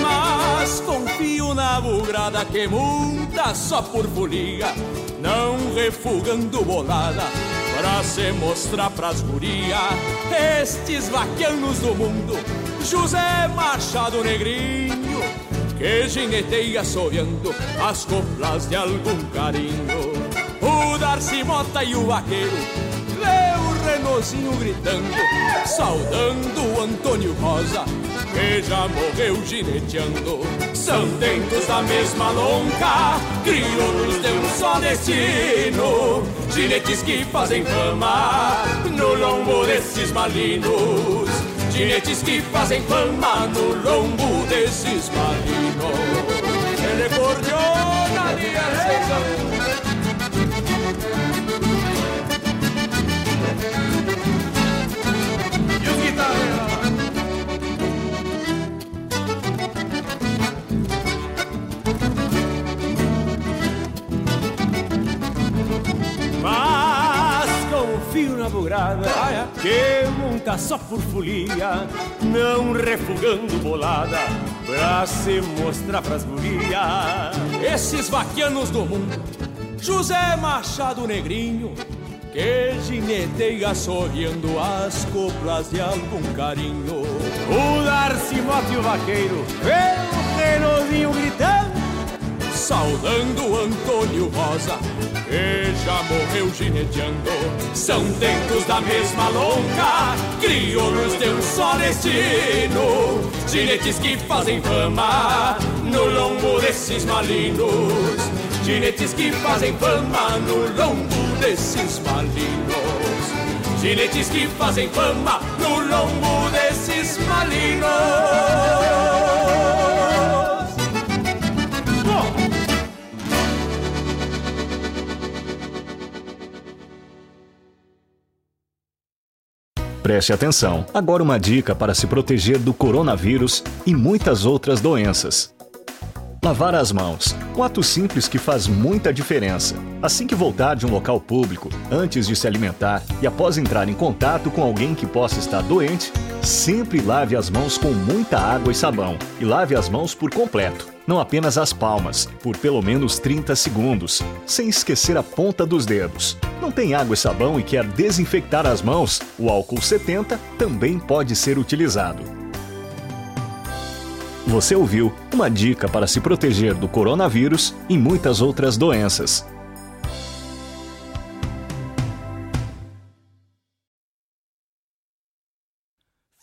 Mas confio na bugrada que monta só por folia, não refugando bolada, pra se mostrar pras guria. Estes vaquianos do mundo, José Machado Negrinho, que gineteia assoviando as coplas de algum carinho. O Darcy Mota e o vaqueiro, Renozinho gritando, saudando o Antônio Rosa, que já morreu gineteando. São dentos da mesma lonca, crioulos de um só destino. Ginetes que fazem fama no lombo desses malinos. Ginetes que fazem fama no lombo desses malinos. Ele cordiona bugrada que monta só por folia, não refugando bolada pra se mostrar pras guria. Esses vaquianos do mundo, José Machado Negrinho, que gineteia sorrindo as coplas de algum carinho. O Darcy Mote o vaqueiro, vê o gritando saudando Antônio Rosa, que já morreu gineteando. São dentos da mesma lonca, crioulos de um só destino. Ginetes que fazem fama no lombo desses malinos. Ginetes que fazem fama no lombo desses malinos. Ginetes que fazem fama no lombo desses malinos. Preste atenção. Agora uma dica para se proteger do coronavírus e muitas outras doenças. Lavar as mãos. Um ato simples que faz muita diferença. Assim que voltar de um local público, antes de se alimentar e após entrar em contato com alguém que possa estar doente, sempre lave as mãos com muita água e sabão. E lave as mãos por completo, não apenas as palmas, por pelo menos 30 segundos, sem esquecer a ponta dos dedos. Não tem água e sabão e quer desinfectar as mãos? O álcool 70 também pode ser utilizado. Você ouviu uma dica para se proteger do coronavírus e muitas outras doenças.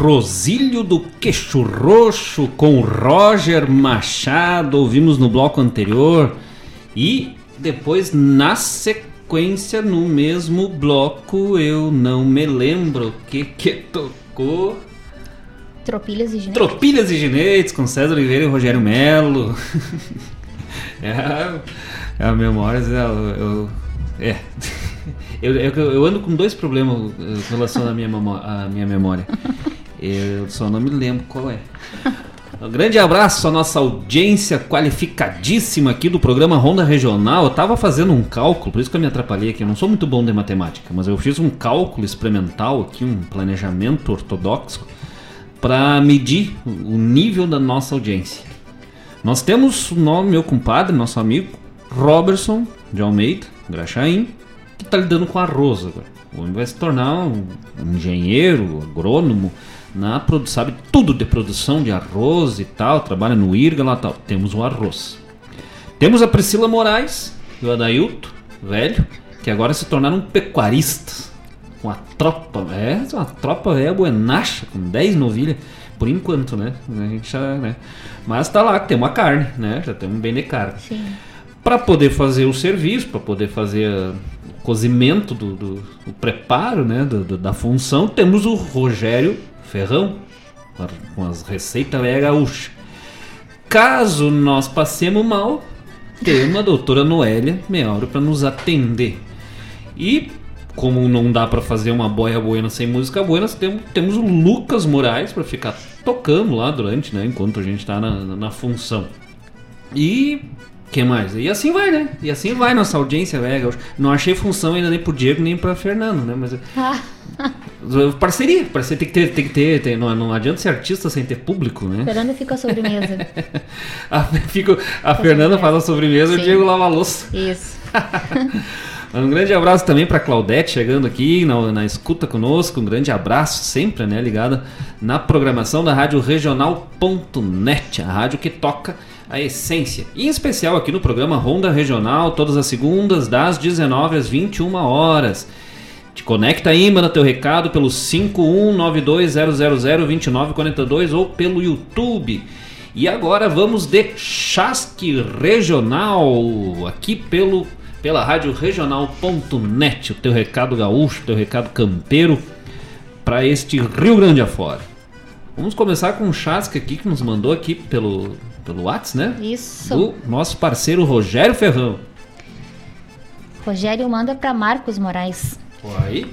Rosílio do Queixo Roxo com Roger Machado, ouvimos no bloco anterior. E depois, na sequência, no mesmo bloco, eu não me lembro o que que tocou. Tropilhas e ginetes. Tropilhas e Ginetes com César Oliveira e Rogério Melo. *laughs* é, a- é a memória, é, eu, eu- é. *laughs* Eu, eu, eu ando com dois problemas eh, com relação à minha, à minha memória. Eu só não me lembro qual é. Um grande abraço à nossa audiência qualificadíssima aqui do programa Ronda Regional. Eu tava fazendo um cálculo, por isso que eu me atrapalhei aqui. Eu não sou muito bom de matemática, mas eu fiz um cálculo experimental aqui, um planejamento ortodoxo, para medir o nível da nossa audiência. Nós temos o nome, meu compadre, nosso amigo, Robertson de Almeida, Graxaim, que está lidando com arroz agora. O homem vai se tornar um engenheiro, agrônomo, na produ sabe tudo de produção de arroz e tal, trabalha no IRGA lá tal. Temos o arroz. Temos a Priscila Moraes e o Adailto, velho, que agora se tornaram pecuaristas. Uma tropa, é, uma tropa é buenacha, com 10 novilhas, por enquanto, né? A gente já, né? Mas tá lá, tem uma carne, né? Já temos bem de carne. Sim. Para poder fazer o serviço, para poder fazer o cozimento, do, do- o preparo né, do- do- da função, temos o Rogério Ferrão, com as receitas velha gaúcha. Caso nós passemos mal, temos a doutora Noélia Meauro para nos atender. E como não dá para fazer uma boia buena sem música buena, temos, temos o Lucas Moraes para ficar tocando lá durante, né, enquanto a gente tá na, na- na função. E que mais? E assim vai, né? E assim vai nossa audiência, velho. Eu Não achei função ainda nem pro Diego nem pra Fernando, né? Mas Ah, *laughs* parceria, parceria tem que ter, tem que ter, tem- não, não adianta ser artista sem ter público, né? *laughs* Fernanda fica a sobremesa. A, fico- a Fernanda faz a sobremesa e o. Diego lava a louça. Isso. *laughs* Um grande abraço também para Claudete chegando aqui na, na escuta conosco. Um grande abraço sempre, né, ligada na programação da Rádio Regional.net, a rádio que toca a essência. E em especial aqui no programa Ronda Regional, todas as segundas das 19 às 21 horas. Te conecta aí, manda teu recado pelo 51920002942 ou pelo YouTube. E agora vamos de Chasque Regional, aqui pelo pela rádio regional.net, o teu recado gaúcho, o teu recado campeiro para este Rio Grande afora. Vamos começar com o Chasque aqui que nos mandou aqui pelo pelo Whats, né? Isso. Do nosso parceiro Rogério Ferrão. Rogério manda para Marcos Moraes. Aí.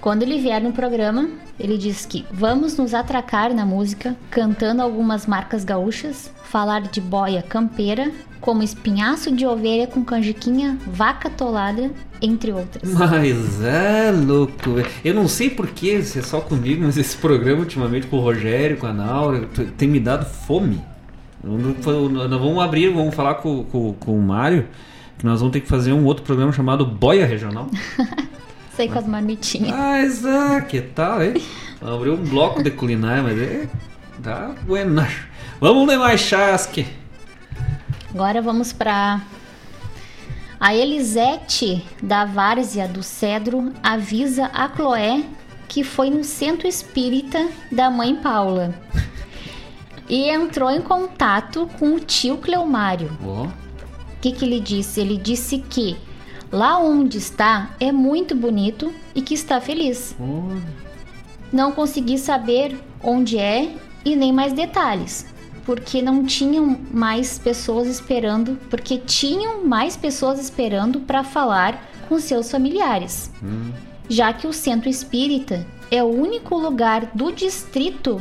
Quando ele vier no programa, ele diz que vamos nos atracar na música, cantando algumas marcas gaúchas, falar de boia campeira, como espinhaço de ovelha com canjiquinha, vaca tolada, entre outras. Mas é louco. Eu não sei porquê, se é só comigo, mas esse programa ultimamente com o Rogério, com a Naura, tem me dado fome. Nós vamos abrir, vamos falar com, com, com o Mário, que nós vamos ter que fazer um outro programa chamado Boia Regional. *laughs* Sei com as marmitinhas. Ah, que tal, hein? Vamos abrir um bloco de culinária, mas é. Tá buenacho. Vamos ler mais chasque. Agora vamos para a Elisete da Várzea do Cedro avisa a Cloé que foi no centro espírita da mãe Paula e entrou em contato com o tio Cleomário. O que, que ele disse? Ele disse que lá onde está é muito bonito e que está feliz. Não consegui saber onde é e nem mais detalhes, porque não tinham mais pessoas esperando, porque tinham mais pessoas esperando para falar com seus familiares, já que o centro espírita é o único lugar do distrito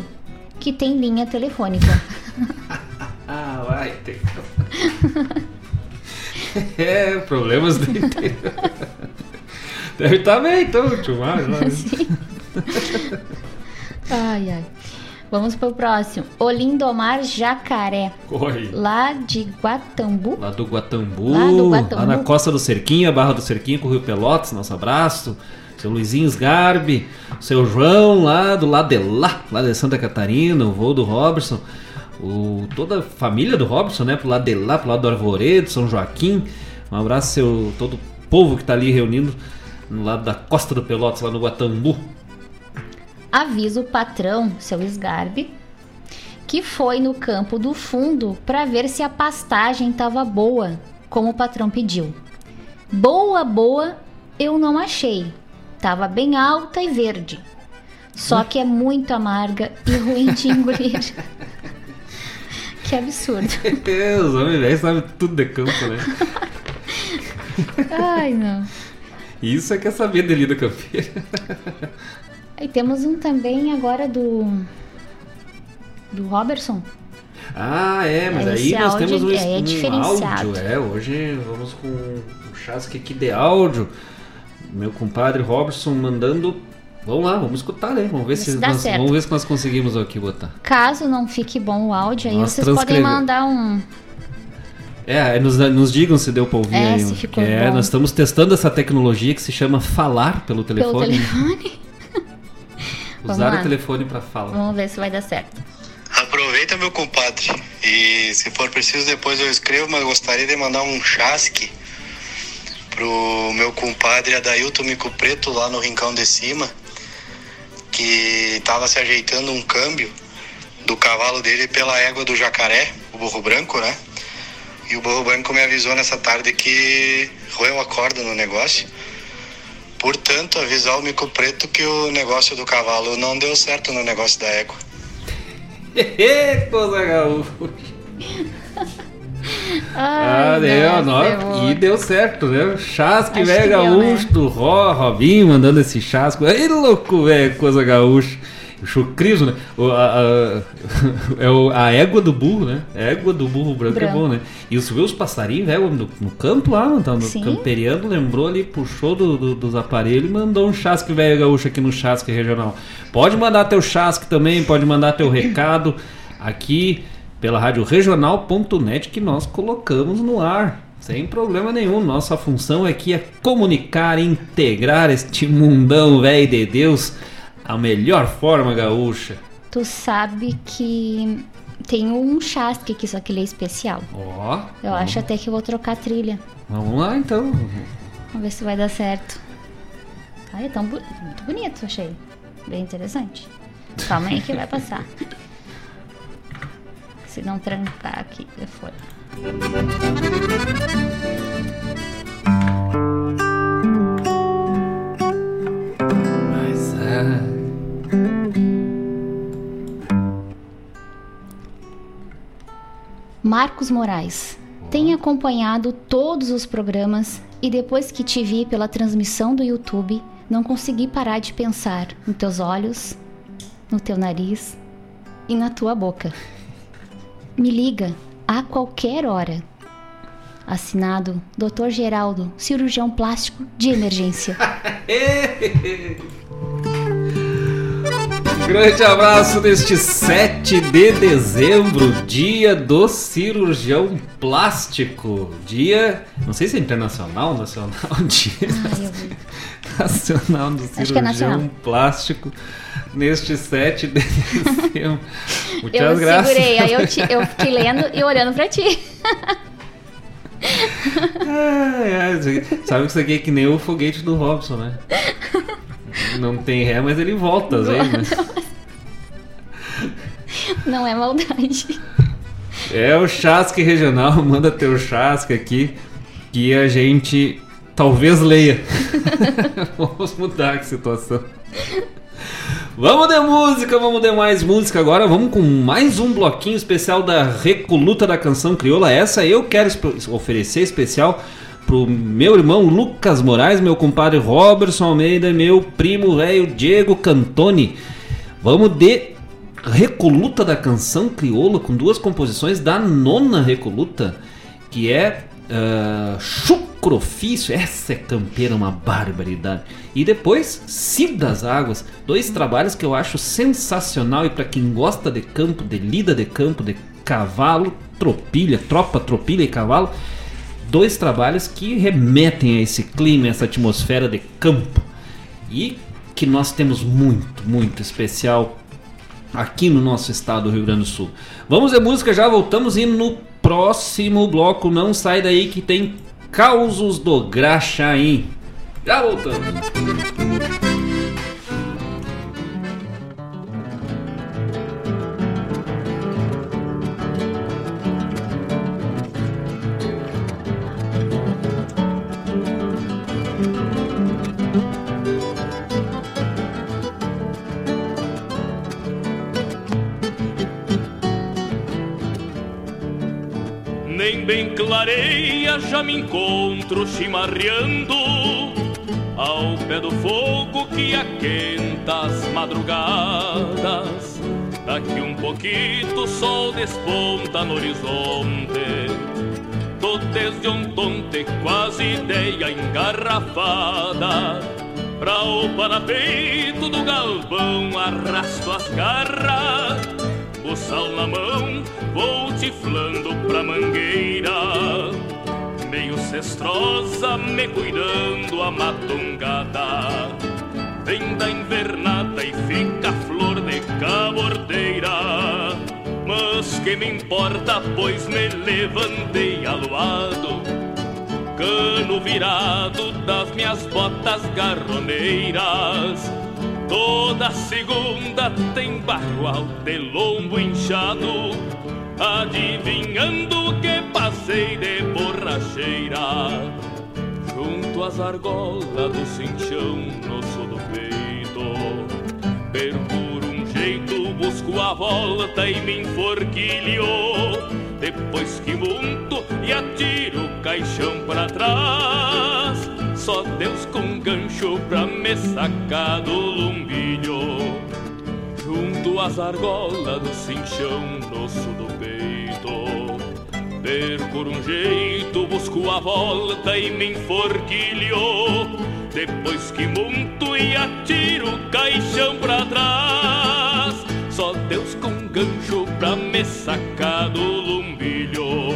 que tem linha telefônica. *laughs* Ah, vai ter. *laughs* é, problemas do interior. *laughs* Deve estar bem, então, lá, né? Ai, ai. Vamos pro próximo. Olindomar Jacaré. Corre. Lá de Guatambu. Lá do Guatambu, Lá do Guatambu. lá na costa do Cerquinho, a Barra do Cerquinho com o Rio Pelotas, nosso abraço. Seu Luizinho Sgarbi, seu João lá do lado de lá, lá de Santa Catarina, o voo do Robertson, o, toda a família do Robertson, né, pro lado de lá, pro lado do Arvoredo, São Joaquim. Um abraço seu todo o povo que tá ali reunido no lado da costa do Pelotas, lá no Guatambu. avisa o patrão, seu esgarbe, que foi no campo do fundo para ver se a pastagem estava boa, como o patrão pediu. Boa, boa, eu não achei. Tava bem alta e verde. Só que é muito amarga e ruim de engolir. *laughs* que absurdo. Os homens velhos sabem tudo de campo, né? Ai, não. Isso é que é saber de lida campeira. Aí temos um também agora do. Do Robertson. Ah, é, mas aí Esse nós temos um, é um diferenciado. áudio. É, hoje vamos com um chasque aqui de áudio. Meu compadre Robertson mandando. Vamos lá, vamos escutar, né? Vamos ver, se, nós, certo. vamos ver se nós conseguimos aqui botar. Caso não fique bom o áudio, aí Nós vocês podem mandar um. É, aí nos, nos digam se deu pra ouvir É, aí. se ficou é, bom. nós estamos testando essa tecnologia que se chama falar pelo telefone. Pelo telefone. *laughs* Usar o telefone pra falar. Vamos ver se vai dar certo. Aproveita, meu compadre. E se for preciso, depois eu escrevo, mas gostaria de mandar um chasque pro meu compadre Adailton Mico Preto lá no Rincão de Cima, que tava se ajeitando um câmbio do cavalo dele pela égua do jacaré, o burro branco, né? E o burro branco me avisou nessa tarde que roeu a corda no negócio. Portanto, avisar o Mico Preto que o negócio do cavalo não deu certo no negócio da égua. *laughs* Coisa *laughs* gaúcha. Ah, Ai, deu, nossa, é e deu certo, né? Chasque velho deu, gaúcho né? do Ro, Robinho mandando esse chasco. Ei, louco, velho, coisa gaúcha. O chucriso, né? O, a, a- *laughs* é o- a égua do burro, né? A égua do burro branco, é Branco. bom, né? E os, viu os passarinhos, velho, no, no campo lá, mano, tava Sim. camperiando, lembrou ali, puxou do- do- dos aparelhos e mandou um chasque velho gaúcho aqui no chasque regional. Pode mandar teu chasque também, pode mandar teu recado aqui pela rádio regional.net que nós colocamos no ar. Sem problema nenhum. Nossa função aqui é comunicar, integrar este mundão velho de Deus a melhor forma gaúcha. Tu sabe que tem um chasque aqui, só que ele é especial. Ó, Eu vamos- acho até que eu vou trocar a trilha. Vamos lá então. Vamos ver se vai dar certo. Ai, é tão bu- muito bonito, achei. Bem interessante. Calma aí que vai passar. *laughs* Se não trancar aqui, já foi. Mas é. Marcos Moraes. Tenho acompanhado todos os programas e depois que te vi pela transmissão do YouTube, não consegui parar de pensar nos teus olhos, no teu nariz e na tua boca. Me liga a qualquer hora. Assinado Dr. Geraldo, cirurgião plástico de emergência. *laughs* Grande abraço neste 7 de dezembro, dia do cirurgião plástico. Dia, não sei se é internacional, nacional, *laughs* dia nacional do Acho que é cirurgião nacional. plástico. Neste 7 de dezembro. *laughs* Muitas eu graças. segurei, aí eu, te- eu fiquei lendo e olhando pra ti. *laughs* Ai, ai, aqui- sabe que isso aqui é que nem o foguete do Robson, né? Não tem ré, mas ele volta às *laughs* vezes? Não é maldade. É o Chasque Regional, *laughs* manda teu Chasque aqui que a gente talvez leia. *laughs* vamos mudar a situação. Vamos de música, vamos de mais música agora. Vamos com mais um bloquinho especial da Recoluta da Canção Crioula. Essa eu quero oferecer especial pro meu irmão Lucas Moraes, meu compadre Robertson Almeida e meu primo velho Diego Cantoni. Vamos de Recoluta da Canção Crioula com duas composições da nona Recoluta, que é ah, Chucrofício. Essa é campeira, uma barbaridade. E depois Cid das Águas, dois trabalhos que eu acho sensacional e para quem gosta de campo, de lida de campo, de cavalo, tropilha, tropa, tropilha e cavalo, dois trabalhos que remetem a esse clima, essa atmosfera de campo. E que nós temos muito, muito especial aqui no nosso estado do Rio Grande do Sul. Vamos de música, já voltamos e no próximo bloco não sai daí que tem Causos do Graxaim. Já voltamos. Bem clareia já me encontro chimarreando ao pé do fogo que aquenta as madrugadas. Daqui um pouquinho o sol desponta no horizonte. Tô desde tonte quase ideia engarrafada. Pra o parapeito do galpão arrasto as garras. Buçal na mão, vou tiflando pra mangueira meio cestrosa, me cuidando a matungada. Vem da invernada e fica flor de cabordeira. Mas que me importa, pois me levantei aluado. Cano virado das minhas botas garroneiras. Toda segunda tem barroal de lombo inchado adivinhando que passei de borracheira junto às argolas do cinchão no sul do peito. Per por um jeito busco a volta e me enforquilho. Depois que monto e atiro o caixão pra trás. Só Deus com gancho pra me sacar do lumbilho junto às argolas do cinchão sul do peito. Percuro um jeito, busco a volta e me enforquilho. Depois que monto e atiro o caixão pra trás. Só Deus com gancho pra me sacar do lumbilho.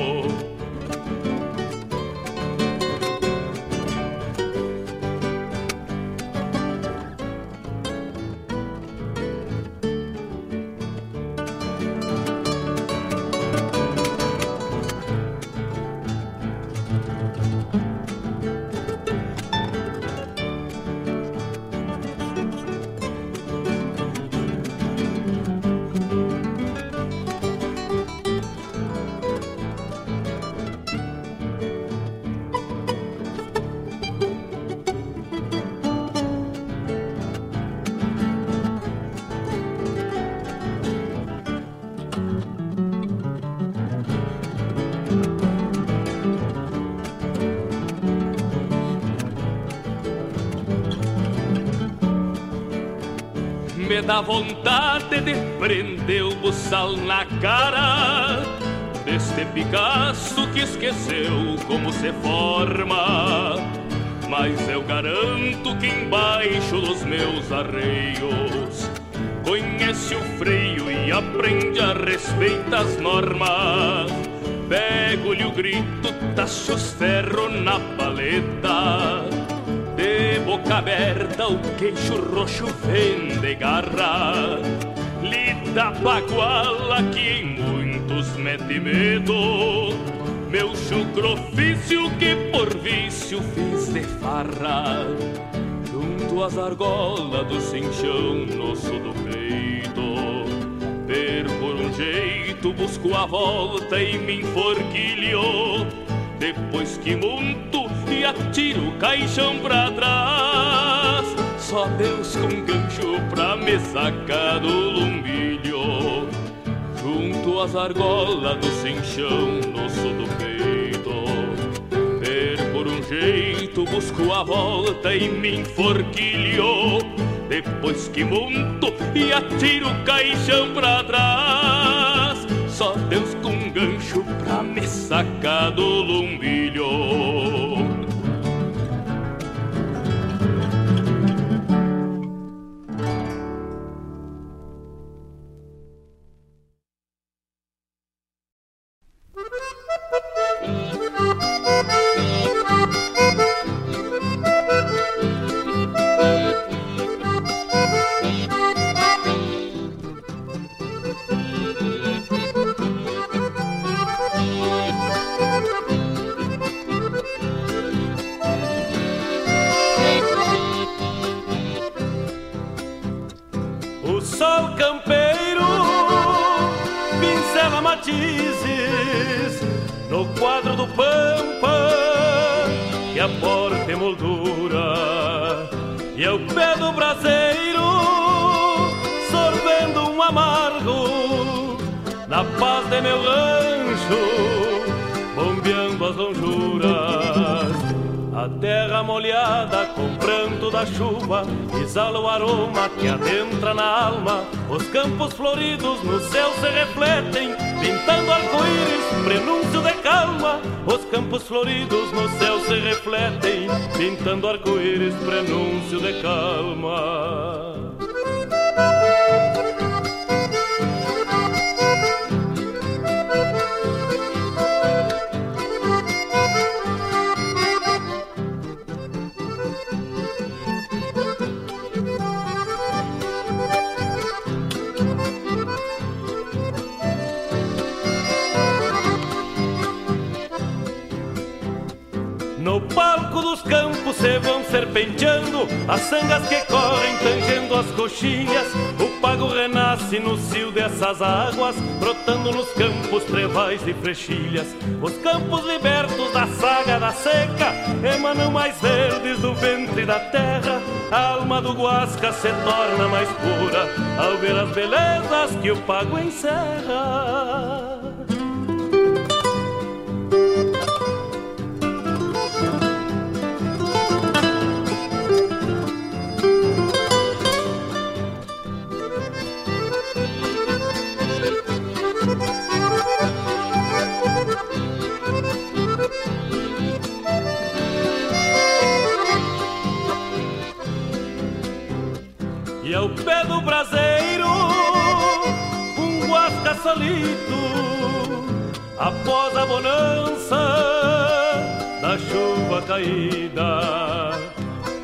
Dá vontade de prender o buçal na cara deste Picasso que esqueceu como se forma. Mas eu garanto que embaixo dos meus arreios conhece o freio e aprende a respeitar as normas. Pego-lhe o grito, tacho os ferros na paleta. Boca aberta, o queixo roxo vem de garra. Lida baguala que em muitos mete medo. Meu chucro ofício que por vício fiz de farra. Junto às argolas do cinchão no sul do peito. Per por um jeito, busco a volta e me enforquilho. Depois que monto e atiro o caixão pra trás. Só Deus com gancho pra me sacar do lumbilho. Junto às argolas do cinchão sul do peito. Per por um jeito, busco a volta e me enforquilho. Depois que monto e atiro o caixão pra trás. Só Deus com gancho pra me sacar do lumbilho. Terra molhada com pranto da chuva exala o aroma que adentra na alma. Os campos floridos no céu se refletem, pintando arco-íris, prenúncio de calma. Os campos floridos no céu se refletem, pintando arco-íris, prenúncio de calma. Dos campos se vão serpenteando As sangas que correm tangendo as coxilhas O pago renasce no cio dessas águas Brotando nos campos trevais e frechilhas Os campos libertos da saga da seca Emanam mais verdes do ventre da terra. A alma do Guasca se torna mais pura Ao ver as belezas que o pago encerra ao pé do braseiro, um guasca solito, após a bonança da chuva caída,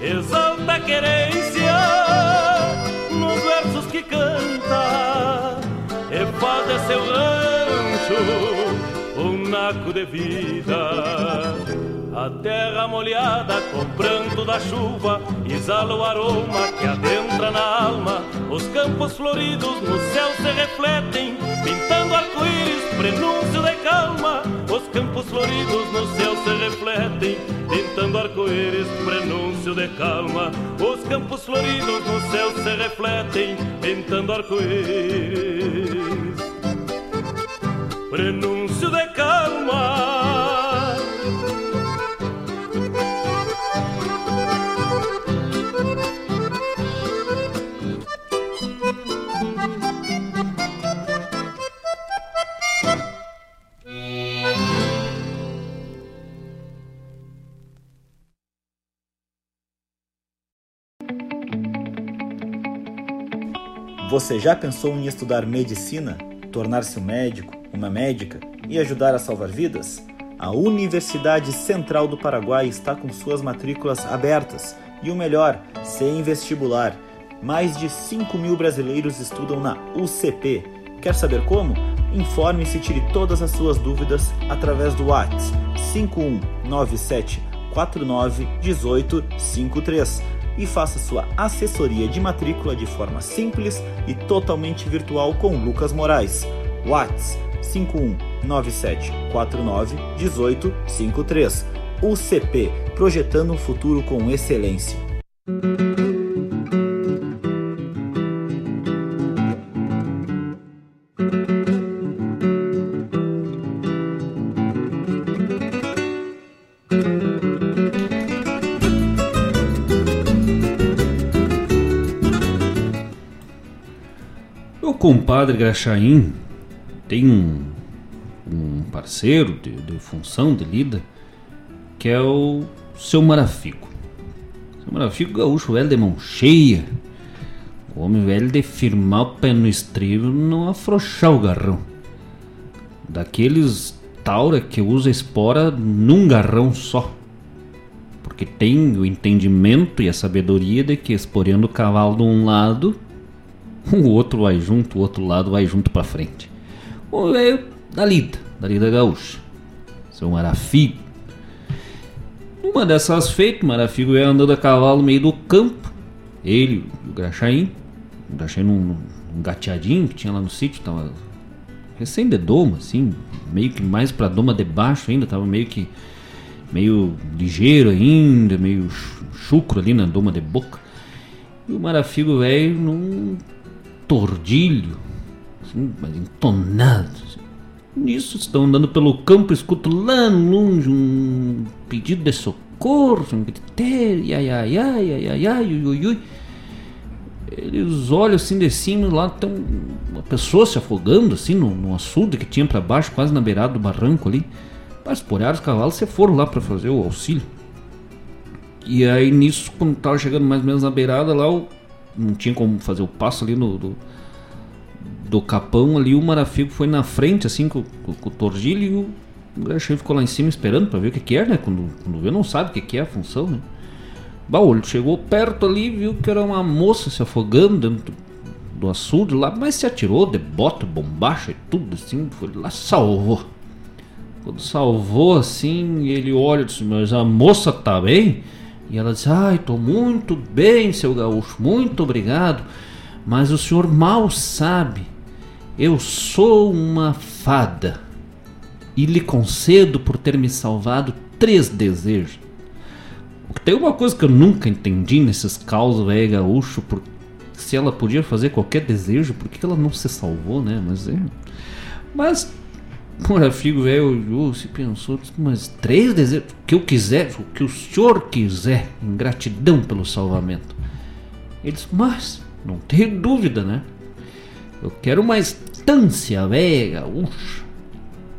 exalta a querência nos versos que canta, e faz seu rancho um naco de vida. A terra molhada com pranto da chuva exala o aroma que adentra na alma. Os campos floridos no céu se refletem, pintando arco-íris, prenúncio de calma. Os campos floridos no céu se refletem, pintando arco-íris, prenúncio de calma. Os campos floridos no céu se refletem, pintando arco-íris, prenúncio de calma. Você já pensou em estudar medicina, tornar-se um médico, uma médica e ajudar a salvar vidas? A Universidade Central do Paraguai está com suas matrículas abertas e o melhor, sem vestibular. Mais de 5 mil brasileiros estudam na UCP. Quer saber como? Informe-se e tire todas as suas dúvidas através do WhatsApp 5197 49 18 53 e faça sua assessoria de matrícula de forma simples e totalmente virtual com Lucas Moraes. Whats 5197491853. UCP Projetando um futuro com excelência. Compadre Graxaim tem um, um parceiro de, de função de lida que é o seu Marafico. Seu Marafico gaúcho velho de mão cheia. O homem velho de firmar o pé no estribo não afrouxar o garrão. Daqueles taura que usa espora num garrão só. Porque tem o entendimento e a sabedoria de que esporeando o cavalo de um lado, o outro vai junto, o outro lado vai junto pra frente. O velho da lida, da lida gaúcha. Seu Marafigo. Numa dessas feitas, o Marafigo ia andando a cavalo no meio do campo. Ele e o Graxaim. O Graxaim num, num gateadinho que tinha lá no sítio, tava recém de doma, assim, meio que mais pra doma de baixo ainda, tava meio que meio ligeiro ainda, meio chucro ali na doma de boca. E o Marafigo velho num tordilho, assim, entonado. assim. Nisso, estão andando pelo campo, escuto lá longe um pedido de socorro, um griteiro, ai, ai, ai, ai, ai, ai, ui, ui. Eles olham assim de cima, lá tem uma pessoa se afogando assim no, no açude que tinha para baixo, quase na beirada do barranco ali. Mas por os cavalos se foram lá para fazer o auxílio. E aí nisso, quando tava chegando mais ou menos na beirada lá, o, não tinha como fazer o passo ali no, do, do capão ali, o Marafigo foi na frente, assim, com, com, com o Torgilho e o Graxinho ficou lá em cima esperando para ver o que, que é, né? Quando, quando vê, não sabe o que, que é a função, né? Baú, chegou perto ali viu que era uma moça se afogando dentro do açude lá, mas se atirou de bota, bombacha e tudo assim, foi lá, salvou. Quando salvou assim, ele olha e disse, mas a moça tá bem? E ela disse, ai, tô muito bem, seu gaúcho, muito obrigado. Mas o senhor mal sabe, eu sou uma fada e lhe concedo por ter me salvado três desejos. Tem uma coisa que eu nunca entendi nesses causos velho gaúcho, por, se ela podia fazer qualquer desejo, por que ela não se salvou, né? Mas é. Mas, por figo velho, se pensou, mas três desejos, o que eu quiser, o que o senhor quiser, em gratidão pelo salvamento. Ele disse, mas, não tenho dúvida, né? Eu quero uma estância velha gaúcha,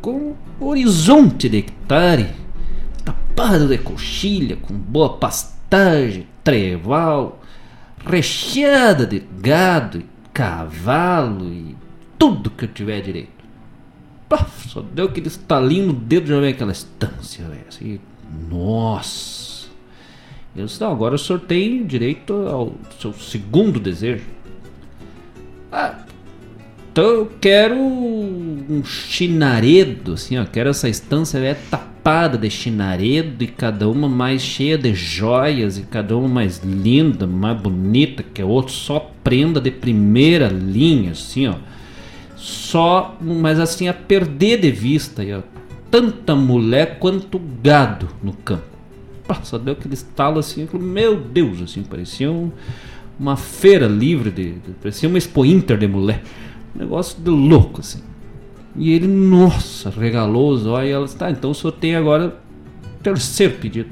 com horizonte de hectare tapado de coxilha, com boa pastagem, treval, recheada de gado e cavalo e tudo que eu tiver direito. Só deu aquele estalinho no dedo já veio aquela estância, velho. Assim, nossa! Eu disse, não, agora o senhor tem direito ao seu segundo desejo. Ah, então eu quero um chinaredo, assim, ó. Quero essa estância é tapada de chinaredo e cada uma mais cheia de joias e cada uma mais linda, mais bonita que a outra. Só prenda de primeira linha, assim, ó. Só, mas assim, a perder de vista, ó. Tanta mulher quanto gado no campo. Só deu aquele estalo assim, meu Deus, assim, parecia um, uma feira livre de, de parecia uma Expo Inter de mulher. Negócio de louco, assim. E ele, nossa, regalou os olhos. E ela disse, tá, então o senhor tem agora terceiro pedido.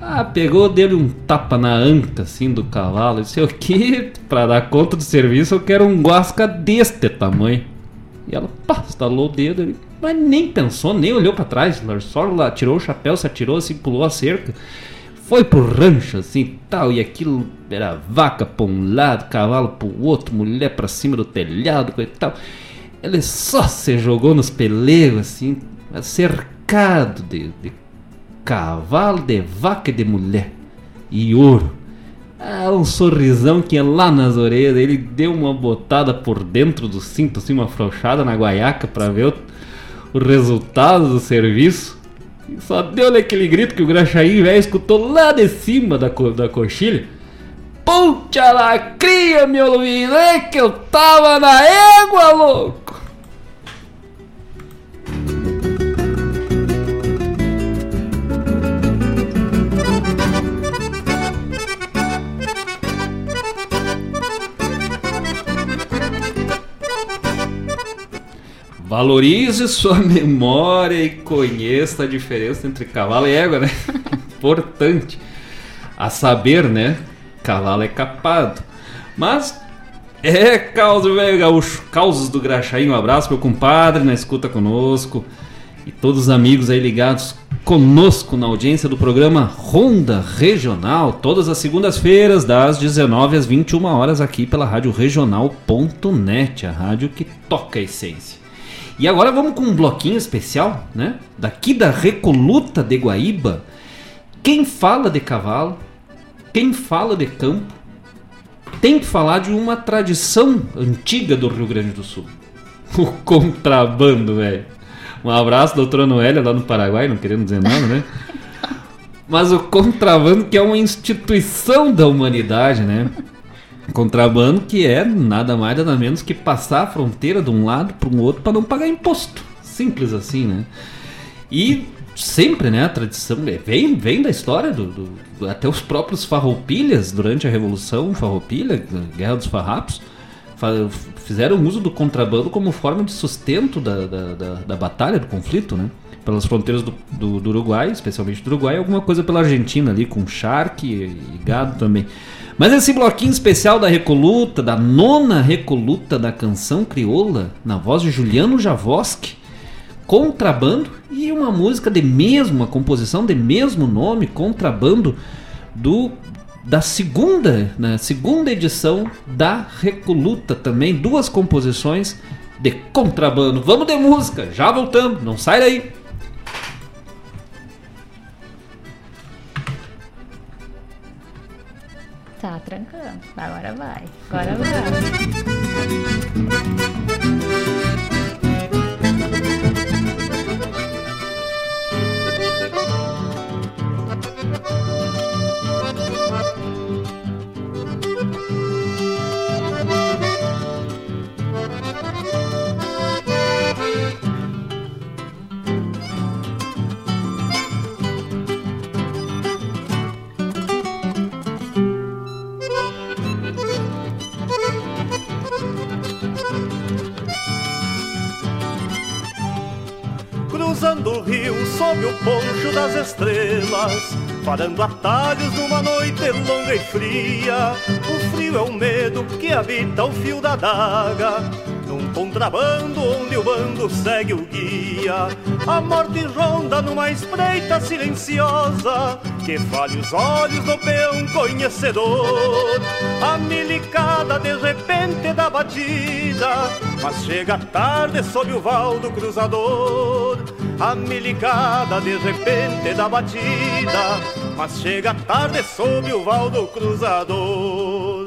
Ah, pegou dele um tapa na anta, assim, do cavalo. Disse, o que? Pra dar conta do serviço, eu quero um guasca deste tamanho. E ela, pá, estalou o dedo. Ele, mas nem pensou, nem olhou para trás. Só lá, tirou o chapéu, se atirou, assim, pulou a cerca foi pro rancho assim tal, e aquilo era vaca pra um lado, cavalo pro outro, mulher pra cima do telhado, coisa e tal. Ele só se jogou nos pelegos assim, cercado de, de cavalo, de vaca e de mulher. E ouro. Ah, um sorrisão que ia lá nas orelhas. Ele deu uma botada por dentro do cinto, assim, uma afrouxada na guaiaca para ver o, o resultado do serviço. Só deu aquele grito que o Graxaí, velho, escutou lá de cima da, co da coxilha. Puxa lá, cria, meu Luiz, é que eu tava na égua, louco! Valorize sua *laughs* memória e conheça a diferença entre cavalo e égua, né? *laughs* Importante. A saber, né? Cavalo é capado. Mas é causa, velho gaúcho. Causas do Graxaí. Um abraço, meu compadre, na escuta conosco. E todos os amigos aí ligados conosco na audiência do programa Ronda Regional, todas as segundas-feiras, das 19 às 21 horas, aqui pela Rádio Regional.net, a rádio que toca a essência. E agora vamos com um bloquinho especial, né? Daqui da Recoluta de Guaíba. Quem fala de cavalo, quem fala de campo, tem que falar de uma tradição antiga do Rio Grande do Sul. *laughs* O contrabando, velho. Um abraço, doutora Noélia, lá no Paraguai, não querendo dizer nada, né? *laughs* Mas o contrabando que é uma instituição da humanidade, né? Contrabando que é nada mais nada menos que passar a fronteira de um lado para o outro para não pagar imposto. Simples assim, né? E sempre, né, a tradição é, vem, vem da história do, do até os próprios farroupilhas durante a Revolução Farroupilha, Guerra dos Farrapos, fa- fizeram uso do contrabando como forma de sustento da, da, da, da batalha, do conflito, né? Pelas fronteiras do, do, do Uruguai, especialmente do Uruguai, alguma coisa pela Argentina ali, com charque e gado também. Mas esse bloquinho especial da Recoluta, da nona Recoluta da canção crioula, na voz de Juliano Javoski, Contrabando e uma música de mesmo, uma composição de mesmo nome, Contrabando, do da segunda, né, segunda edição da Recoluta também, duas composições de contrabando. Vamos de música, já voltamos, não sai daí. Tá trancando. Agora vai. Agora vai. Rio sob o poncho das estrelas Parando atalhos numa noite longa e fria. O frio é o medo que habita o fio da daga Num contrabando onde o bando segue o guia. A morte ronda numa espreita silenciosa Que falha os olhos do peão conhecedor. A milicada de repente da batida Mas chega tarde sob o val do cruzador. A milicada de repente da batida Mas chega tarde sob o val do cruzador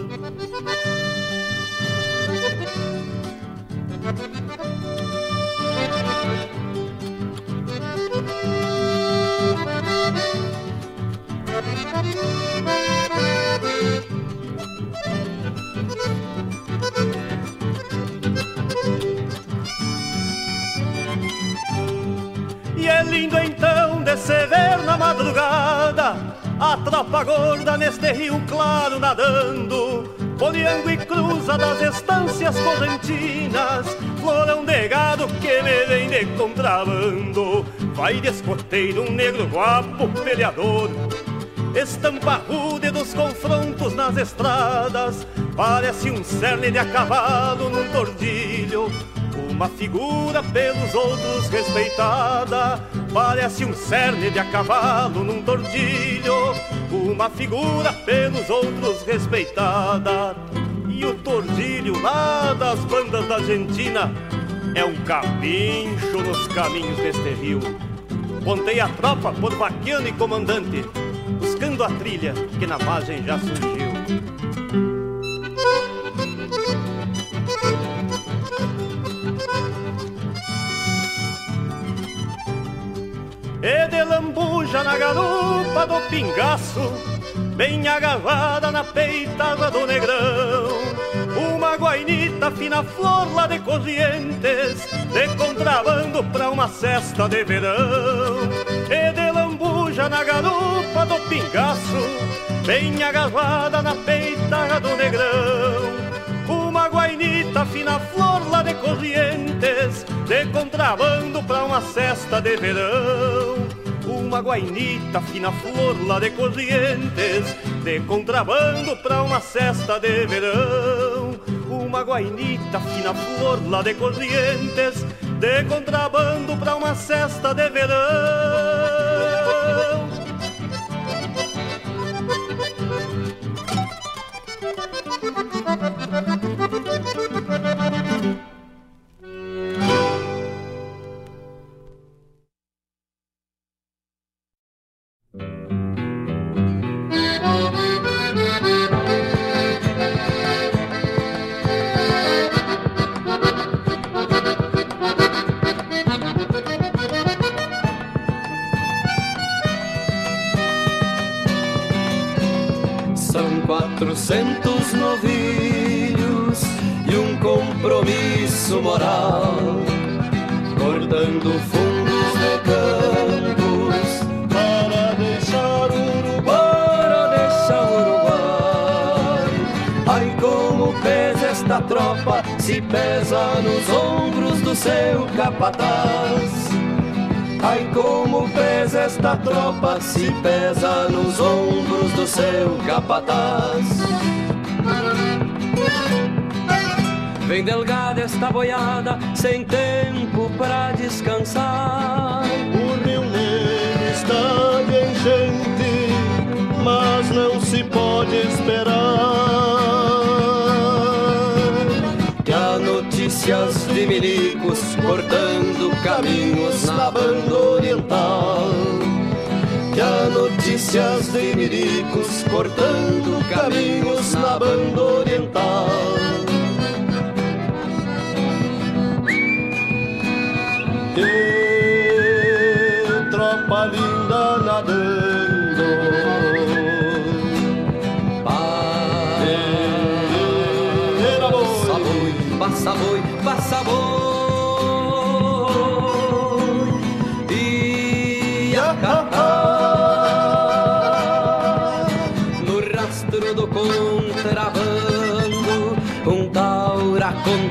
E é lindo então na madrugada A tropa gorda neste rio claro nadando Folheando e cruza das estâncias correntinas Florão de gado que me vem de contrabando. Vai de um negro guapo peleador Estampa rude dos confrontos nas estradas. Parece um cerne de a cavalo num tordilho uma figura pelos outros respeitada. Parece um cerne de a cavalo num tordilho. Uma figura pelos outros respeitada. E o tordilho lá das bandas da Argentina É um cabincho nos caminhos deste rio. Pontei a tropa por vaquiano e comandante Buscando a trilha que na margem já surgiu E de lambuja na garupa do pingaço Bem agavada na peitada do negrão. Uma guainita fina flor lá de corrientes De contrabando pra uma cesta de verão. E de lambuja na garupa do pingaço Bem agavada na peitada do negrão guainita fina flor lá de corrientes De contrabando pra uma cesta de verão. Uma guainita fina flor lá de corrientes De contrabando pra uma cesta de verão. Uma guainita fina flor lá de corrientes De contrabando pra uma cesta de verão boiada, sem tempo para descansar. O Rio Negro está bem gente, mas não se pode esperar. Que há notícias de milicos cortando caminhos na banda oriental. Que há notícias de milicos cortando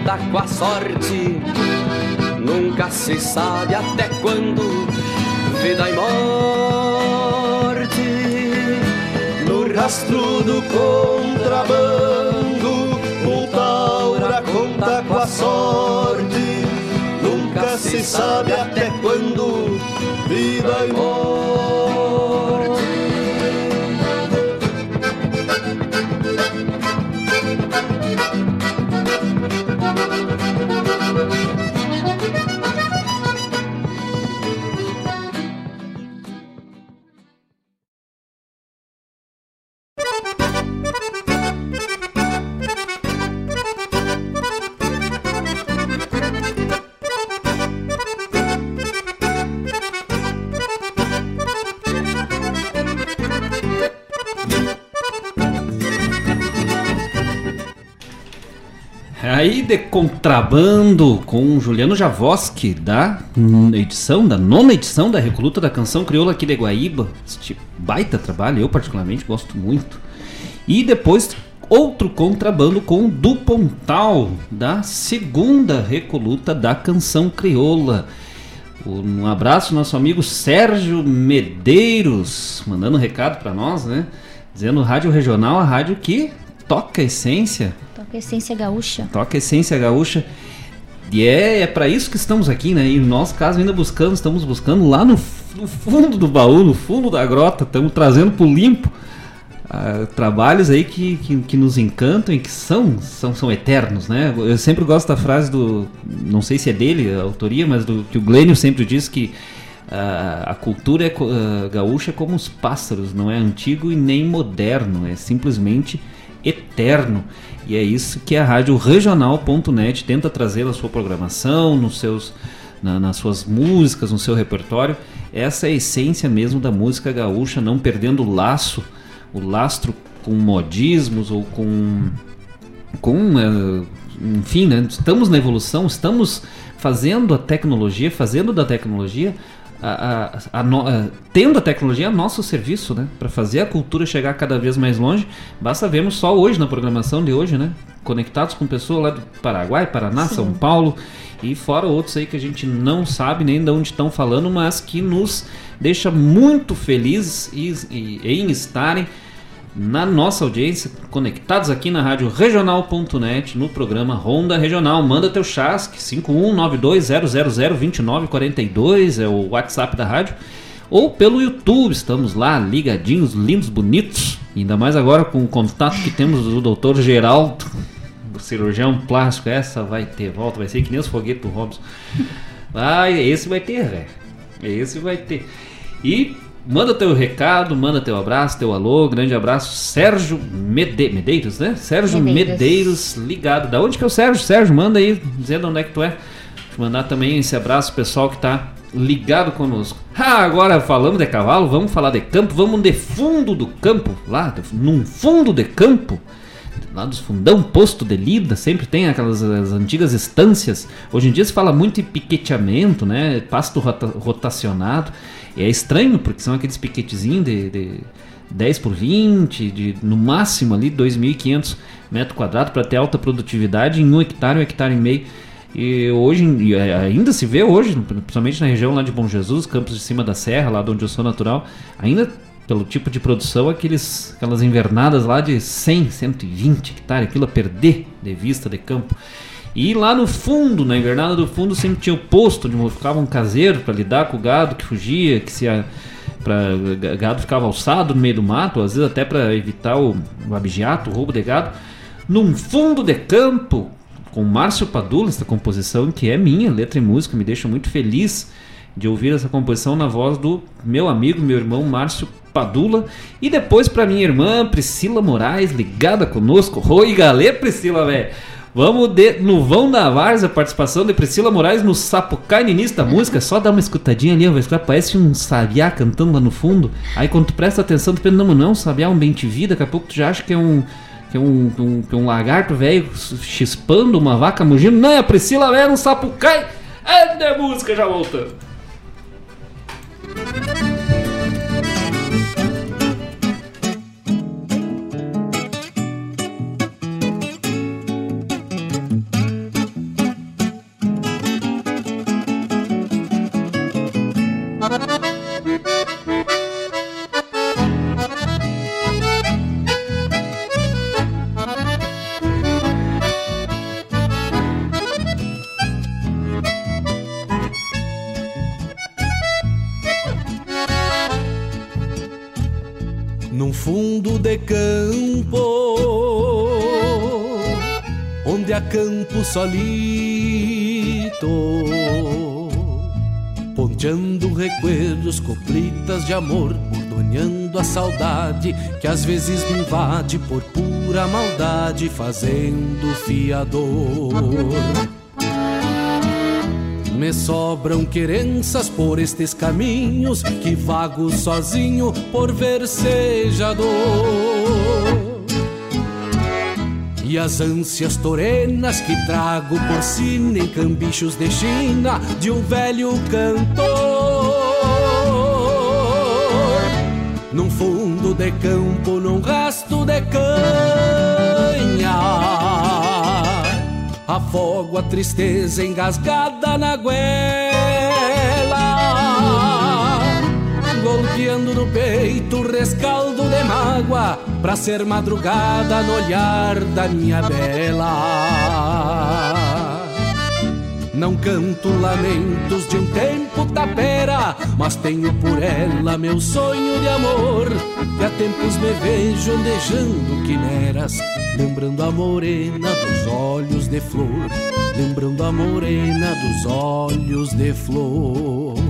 conta com a sorte. Nunca se sabe até quando vida e morte. No rastro do contrabando um taura conta com a sorte. Nunca se sabe até quando vida e morte contrabando com Juliano Javoski da edição, da nona edição da Recoluta da Canção Crioula aqui de Guaíba. Este baita trabalho, eu particularmente gosto muito. E depois outro contrabando com do Pontal da segunda Recoluta da Canção Crioula. Um abraço nosso amigo Sérgio Medeiros, mandando um recado para nós, né? Dizendo Rádio Regional, a rádio que toca a essência Toca essência gaúcha. Toca Essência Gaúcha. E é, é para isso que estamos aqui, né? E no nosso caso ainda buscando, estamos buscando lá no, no fundo do baú, no fundo da grota, estamos trazendo pro limpo ah, trabalhos aí que, que, que nos encantam e que são, são, são eternos, né? Eu sempre gosto da frase do, não sei se é dele a autoria, mas do que o Glênio sempre diz que ah, a cultura é, ah, gaúcha é como os pássaros, não é antigo e nem moderno, é simplesmente eterno. E é isso que a rádio regional.net tenta trazer na sua programação, nos seus, na- nas suas músicas, no seu repertório. Essa é a essência mesmo da música gaúcha, não perdendo o laço, o lastro com modismos ou com com eh, enfim, né? estamos na evolução, estamos fazendo a tecnologia, fazendo da tecnologia a, a- a tendo a tecnologia a nosso serviço, né? Para fazer a cultura chegar cada vez mais longe. Basta vermos só hoje na programação de hoje, né? Conectados com pessoas lá do Paraguai, Paraná, Sim. São Paulo e fora outros aí que a gente não sabe nem de onde estão falando, mas que nos deixa muito felizes e- e- em estarem na nossa audiência, conectados aqui na rádio regional.net, no programa Ronda Regional. Manda teu chasque, 51920002942 é o WhatsApp da rádio. Ou pelo YouTube, estamos lá ligadinhos, lindos, bonitos. Ainda mais agora com o contato que temos do doutor Geraldo, o cirurgião plástico. Essa vai ter volta, vai ser que nem os foguetes do Robson. Vai, esse vai ter, velho. Esse vai ter. E manda teu recado, manda teu abraço, teu alô, grande abraço, Sérgio Mede Medeiros, né? Sérgio Medeiros. Medeiros. ligado. Da onde que é o Sérgio? Sérgio, manda aí, dizendo onde é que tu é. Mandar também esse abraço pessoal que tá ligado conosco. Ah, agora falamos de cavalo, vamos falar de campo, vamos de fundo do campo, lá, num fundo de campo lá dos fundão, posto de lida, sempre tem aquelas as antigas estâncias. Hoje em dia se fala muito em piqueteamento, né? Pasto rota- rotacionado. É estranho, porque são aqueles piquetezinhos de, de, 10 por 20, de, no máximo ali 2.500 metros quadrados para ter alta produtividade em um hectare, um hectare e meio. E hoje, e ainda se vê hoje, principalmente na região lá de Bom Jesus, campos de cima da serra, lá de onde eu sou natural, ainda pelo tipo de produção, aqueles, aquelas invernadas lá de 100, 120 hectares, aquilo a perder de vista de campo. E lá no fundo, na invernada do fundo, sempre tinha o posto onde ficava um caseiro para lidar com o gado que fugia, que se a, pra, gado ficava alçado no meio do mato, às vezes até para evitar o, o abigeato, o roubo de gado. Num fundo de campo, com Márcio Padula, essa composição que é minha, letra e música, me deixa muito feliz de ouvir essa composição na voz do meu amigo, meu irmão Márcio Padula. E depois para minha irmã Priscila Moraes, ligada conosco. Oi, galê, Priscila, velho. Vamos de, no Vão da Varsa, participação de Priscila Moraes no Sapucai da música. Só dá uma escutadinha ali, vai escutar, parece um sabiá cantando lá no fundo. Aí quando tu presta atenção, tu pensa, não, não, sabiá é um bem te vi, daqui a pouco tu já acha que é um que é um, um, que é um lagarto velho chispando uma vaca mugindo. Não, é a Priscila velho no sapucai. É de música, já voltando. Campo solito, ponteando recuerdos, coplitas de amor, bordoneando a saudade que às vezes me invade por pura maldade, fazendo fiador. Me sobram querenças por estes caminhos que vago sozinho por versejador. E as ânsias torenas que trago por sina em cambichos de China de um velho cantor. Num fundo de campo, num rasto de canha afogo a tristeza engasgada na goela, golpeando no peito rescaldo de mágoa, pra ser madrugada no olhar da minha bela. Não canto lamentos de um tempo tapera, mas tenho por ela meu sonho de amor. Que há tempos me vejo andejando quimeras, lembrando a morena dos olhos de flor, lembrando a morena dos olhos de flor.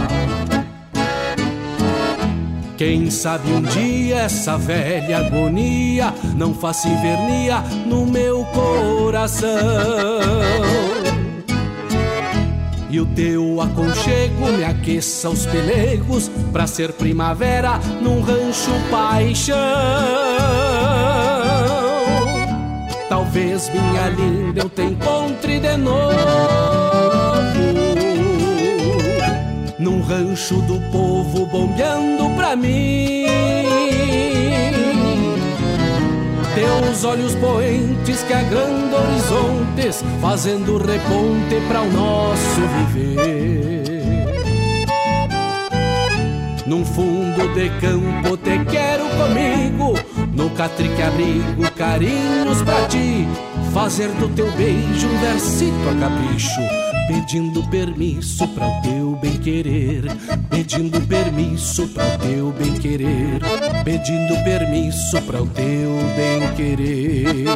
Quem sabe um dia essa velha agonia não faça invernia no meu coração. E o teu aconchego me aqueça os pelegos pra ser primavera num rancho paixão. Talvez minha linda eu te encontre de novo num rancho do povo bombeando pra mim. Teus olhos poentes que agrandam horizontes, fazendo reponte para o nosso viver. Num fundo de campo te quero comigo, no catrique abrigo carinhos pra ti, fazer do teu beijo um versito a capricho pedindo permisso para o teu bem querer, pedindo permisso para o teu bem querer, pedindo permisso para o teu bem querer.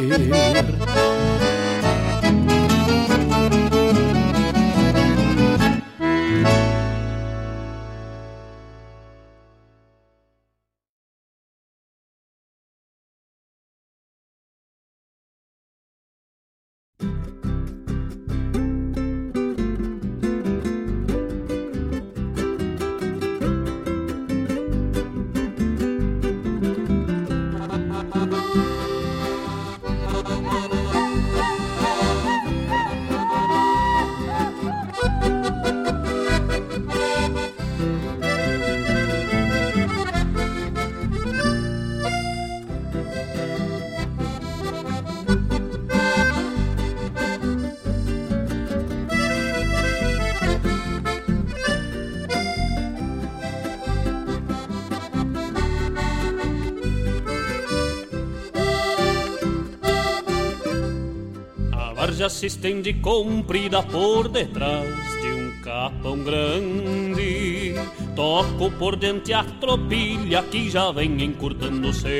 Já se estende comprida por detrás de um capão grande. Toco por diante a tropilha que já vem encurtando cerros.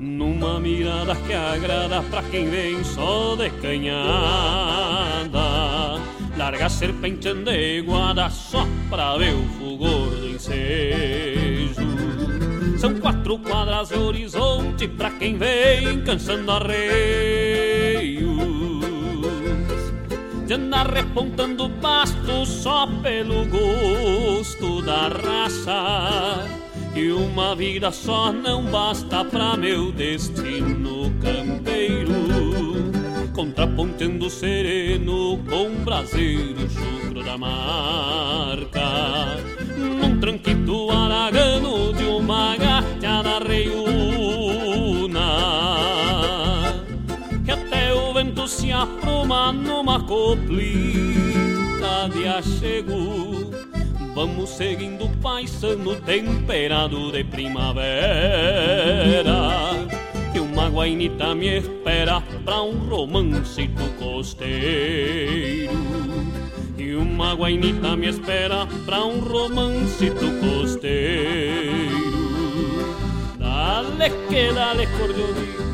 Numa mirada que agrada pra quem vem só de canhada. Larga serpente andeguada só pra ver o fulgor do ensejo. São quatro quadras de horizonte pra quem vem cansando arreios. De andar repontando pasto só pelo gosto da raça. E uma vida só não basta pra meu destino campeiro. Contrapontando sereno com braseiro chucro da marca Num tranquito aragano de uma gateada reiúna Que até o vento se apruma numa coplita de achego. Vamos seguindo paisano temperado de primavera Que uma guainita me espera pra um romancito costeiro E uma guainita me espera pra um romancito costeiro. Dale que dale cordonita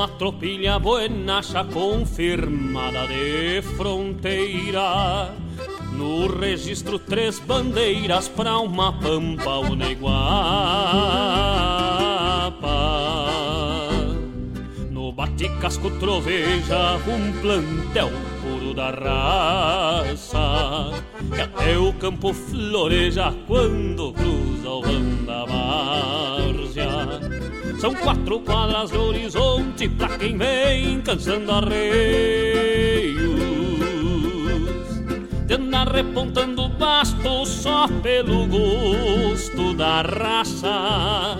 Uma tropilha buenacha confirmada de fronteira. No registro três bandeiras pra uma pampa uneguapa No bate-casco troveja um plantel puro da raça. Que até o campo floreja quando cruza o várzea são quatro quadras de horizonte pra quem vem cansando arreios. Andar repontando basto só pelo gosto da raça.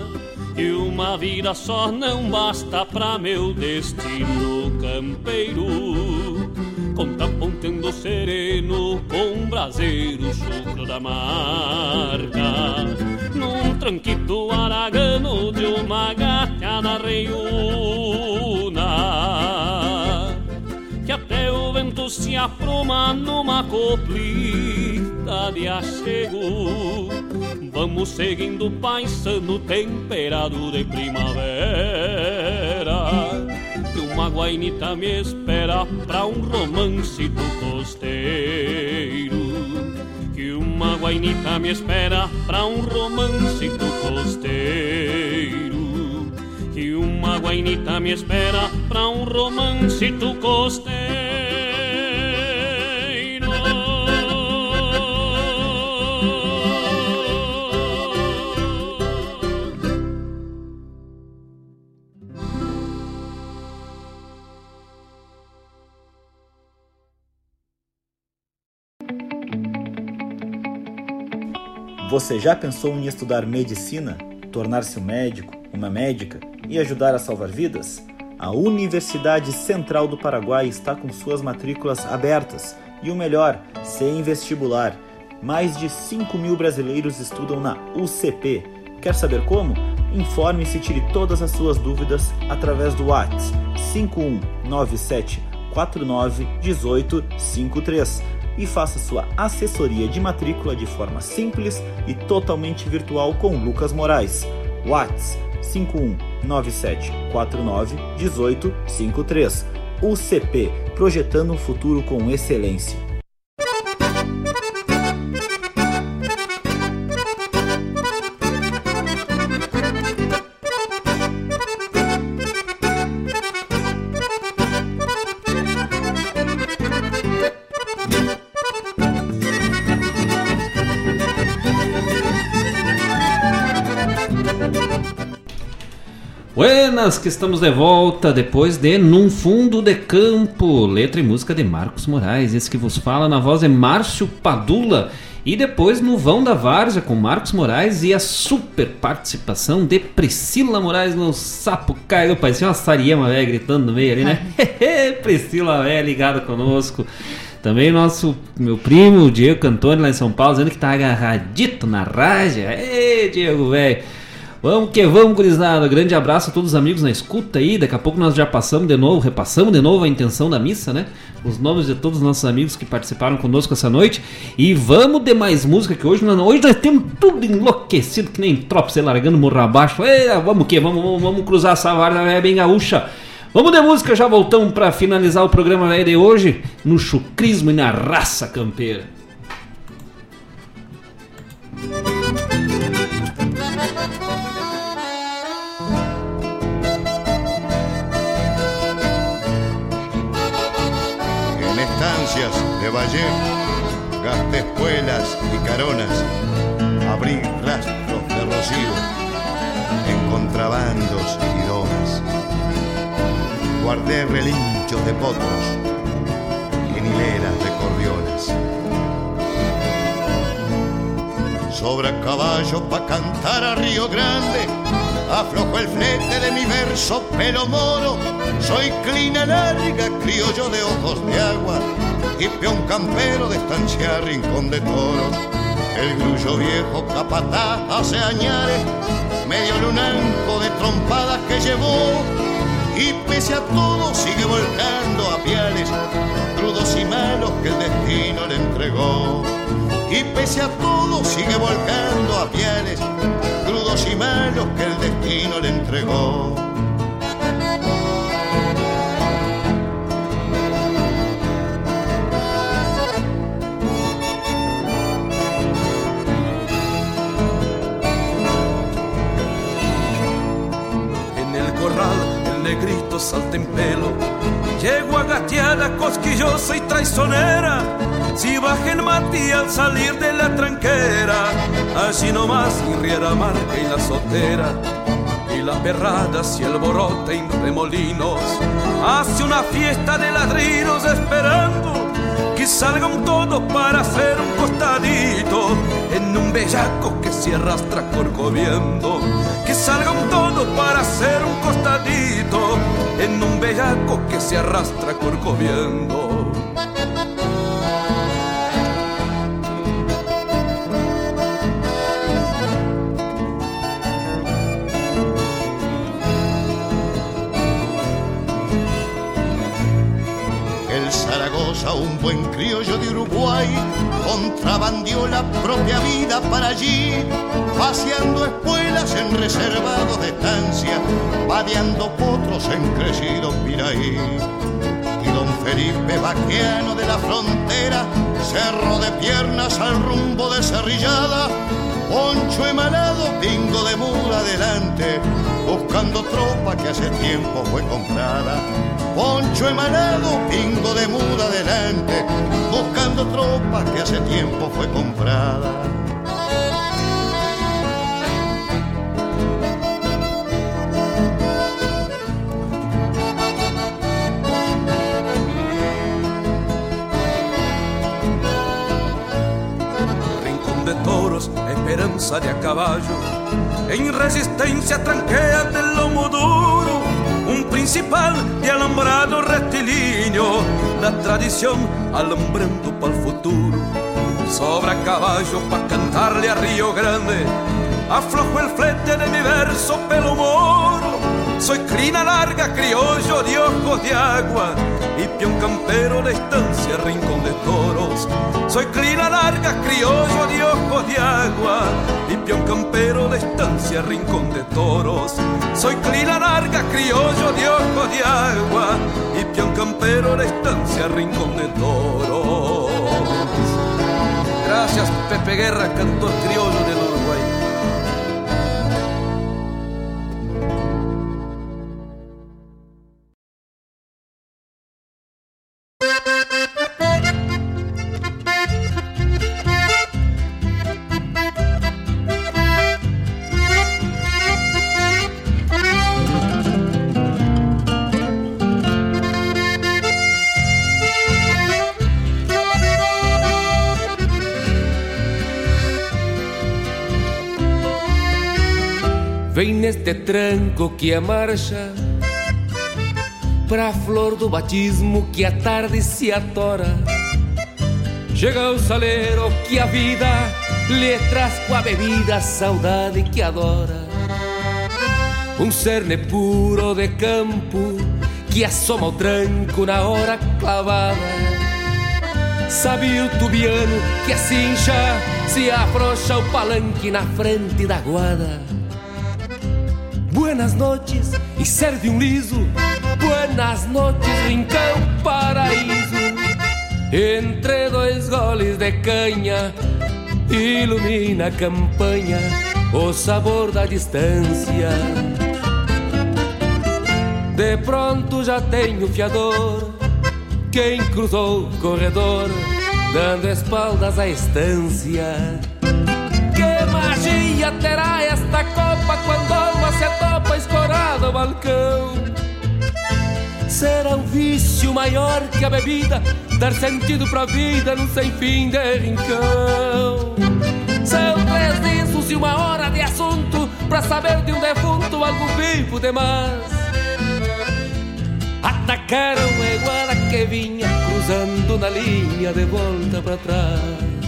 E uma vida só não basta pra meu destino campeiro. Contrapontendo sereno com braseiro chucro da marca tranquito aragano de uma gateada reiúna Que até o vento se apruma numa coplita de achego. Vamos seguindo paisano temperado de primavera Que uma guainita me espera pra um romance do costeiro Que uma guainita me espera pra um romance do costeiro. Que uma guainita me espera pra um romance do costeiro Você já pensou em estudar medicina, tornar-se um médico, uma médica e ajudar a salvar vidas? A Universidade Central do Paraguai está com suas matrículas abertas e o melhor, sem vestibular. Mais de 5 mil brasileiros estudam na UCP. Quer saber como? Informe-se e tire todas as suas dúvidas através do WhatsApp 5197 49 18 53 e faça sua assessoria de matrícula de forma simples e totalmente virtual com Lucas Moraes. WhatsApp 5197 49 18 53. UCP Projetando um futuro com excelência. Buenas, que estamos de volta depois de Num Fundo de Campo, letra e música de Marcos Moraes. Esse que vos fala na voz é Márcio Padula. E depois no Vão da Várzea com Marcos Moraes e a super participação de Priscila Moraes no Sapo Caio. Parecia uma Sariema velha gritando no meio ali, né? *laughs* *laughs* Priscila velha ligada conosco. Também nosso meu primo, Diego Cantoni, lá em São Paulo, dizendo que tá agarradito na raja. Ê, Diego, velho. Vamos que vamos, gurizada. Grande abraço a todos os amigos na escuta aí. Daqui a pouco nós já passamos de novo, repassamos de novo a intenção da missa, né? Os nomes de todos os nossos amigos que participaram conosco essa noite. E vamos de mais música que hoje nós, hoje nós temos tudo enlouquecido, que nem tropa, se largando morro abaixo. Vamos que vamos, vamos, vamos cruzar essa varda é bem gaúcha. Vamos de música, já voltamos para finalizar o programa de hoje no chucrismo e na raça campeira. Valle, gasté espuelas y caronas, abrí rastros de rocío en contrabandos y domas. Guardé relinchos de potros en hileras de cordiones. Sobra caballo pa' cantar a Río Grande, aflojo el flete de mi verso pelo moro, soy clina larga, criollo de ojos de agua, y peón campero de estancia rincón de toros. El grullo viejo capataz hace añares, medio lunanco de trompadas que llevó, y pese a todo sigue volcando a piales, crudos y malos que el destino le entregó. Y pese a todo sigue volcando a piales, crudos y malos que el destino le entregó. Salta en pelo. Llego a cosquillosa y traicionera. Si baja el mati al salir de la tranquera, allí nomás y riera marca y la sotera. Y la perrada si alborota en remolinos. Hace una fiesta de ladrinos esperando que salgan todos para hacer un costadito en un bellaco que se arrastra corcoviendo. Que salgan todos para hacer un costadito bellaco que se arrastra corcoviendo. El Zaragoza, un buen criollo de Uruguay, contrabandió la propia vida para allí, paseando espuelas en reservados de estancia, vadeando potros en crecido piraí. Y don Felipe Vaqueano de la frontera, cerro de piernas al rumbo de Cerrillada, poncho emanado, pingo de mula adelante, buscando tropa que hace tiempo fue comprada. Poncho emanado, pingo de muda adelante, buscando tropa que hace tiempo fue comprada. Rincón de toros, esperanza de a caballo. En resistencia tranquea del lomo duro, un principal de alambrado rectilíneo, la tradición alumbrando para el futuro. Sobra caballo pa' cantarle a Río Grande, aflojo el flete de mi verso pelo moro. Soy crina larga, criollo de ojos de agua y peón campero de estancia, rincón de toros. Soy crina larga, criollo de ojos de agua y peón campero de estancia, rincón de toros. Soy clina larga, criollo de ojos de agua y peón campero de estancia, rincón de toros. Gracias Pepe Guerra, cantor criollo del Tranco que a marcha Pra flor do batismo que a tarde se atora. Chega o saleiro que a vida lhe traz com a bebida a saudade que adora. Um cerne puro de campo que assoma o tranco na hora clavada. Sabe o tubiano que a cincha se afrouxa o palanque na frente da guada Buenas noches e serve um liso. Buenas noches, rincão paraíso. Entre dois goles de canha, ilumina a campanha o sabor da distância. De pronto já tenho fiador. Quem cruzou o corredor, dando espaldas à estância. Que magia terá esta copa quando ao balcão? Será um vício maior que a bebida, dar sentido pra vida num sem fim de rincão. São três discos e uma hora de assunto pra saber de um defunto algo vivo demais. Atacaram a iguana que vinha cruzando na linha de volta pra trás.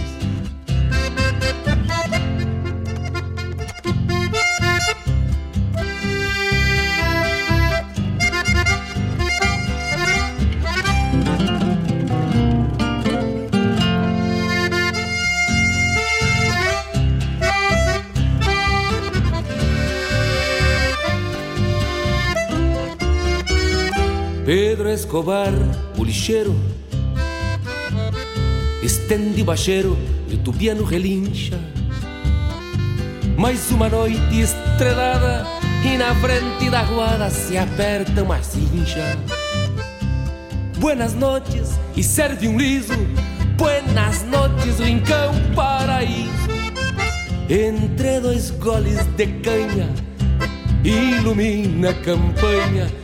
Escobar, o lixeiro, estende o bacheiro e o tubiano relincha. Mais uma noite estrelada e na frente da guarda se aperta uma cincha. Buenas noches e serve um liso. Buenas noches, rincão paraíso. Entre dois goles de canha, ilumina a campanha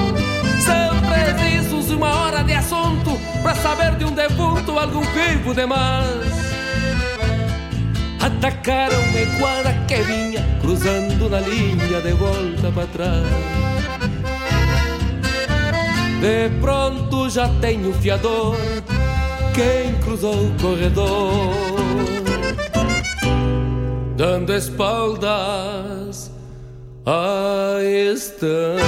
Uma hora de assunto Pra saber de um defunto algum vivo demais Atacaram a guarda que vinha Cruzando na linha de volta para trás. De pronto já tenho fiador Quem cruzou o corredor? Dando espaldas à estância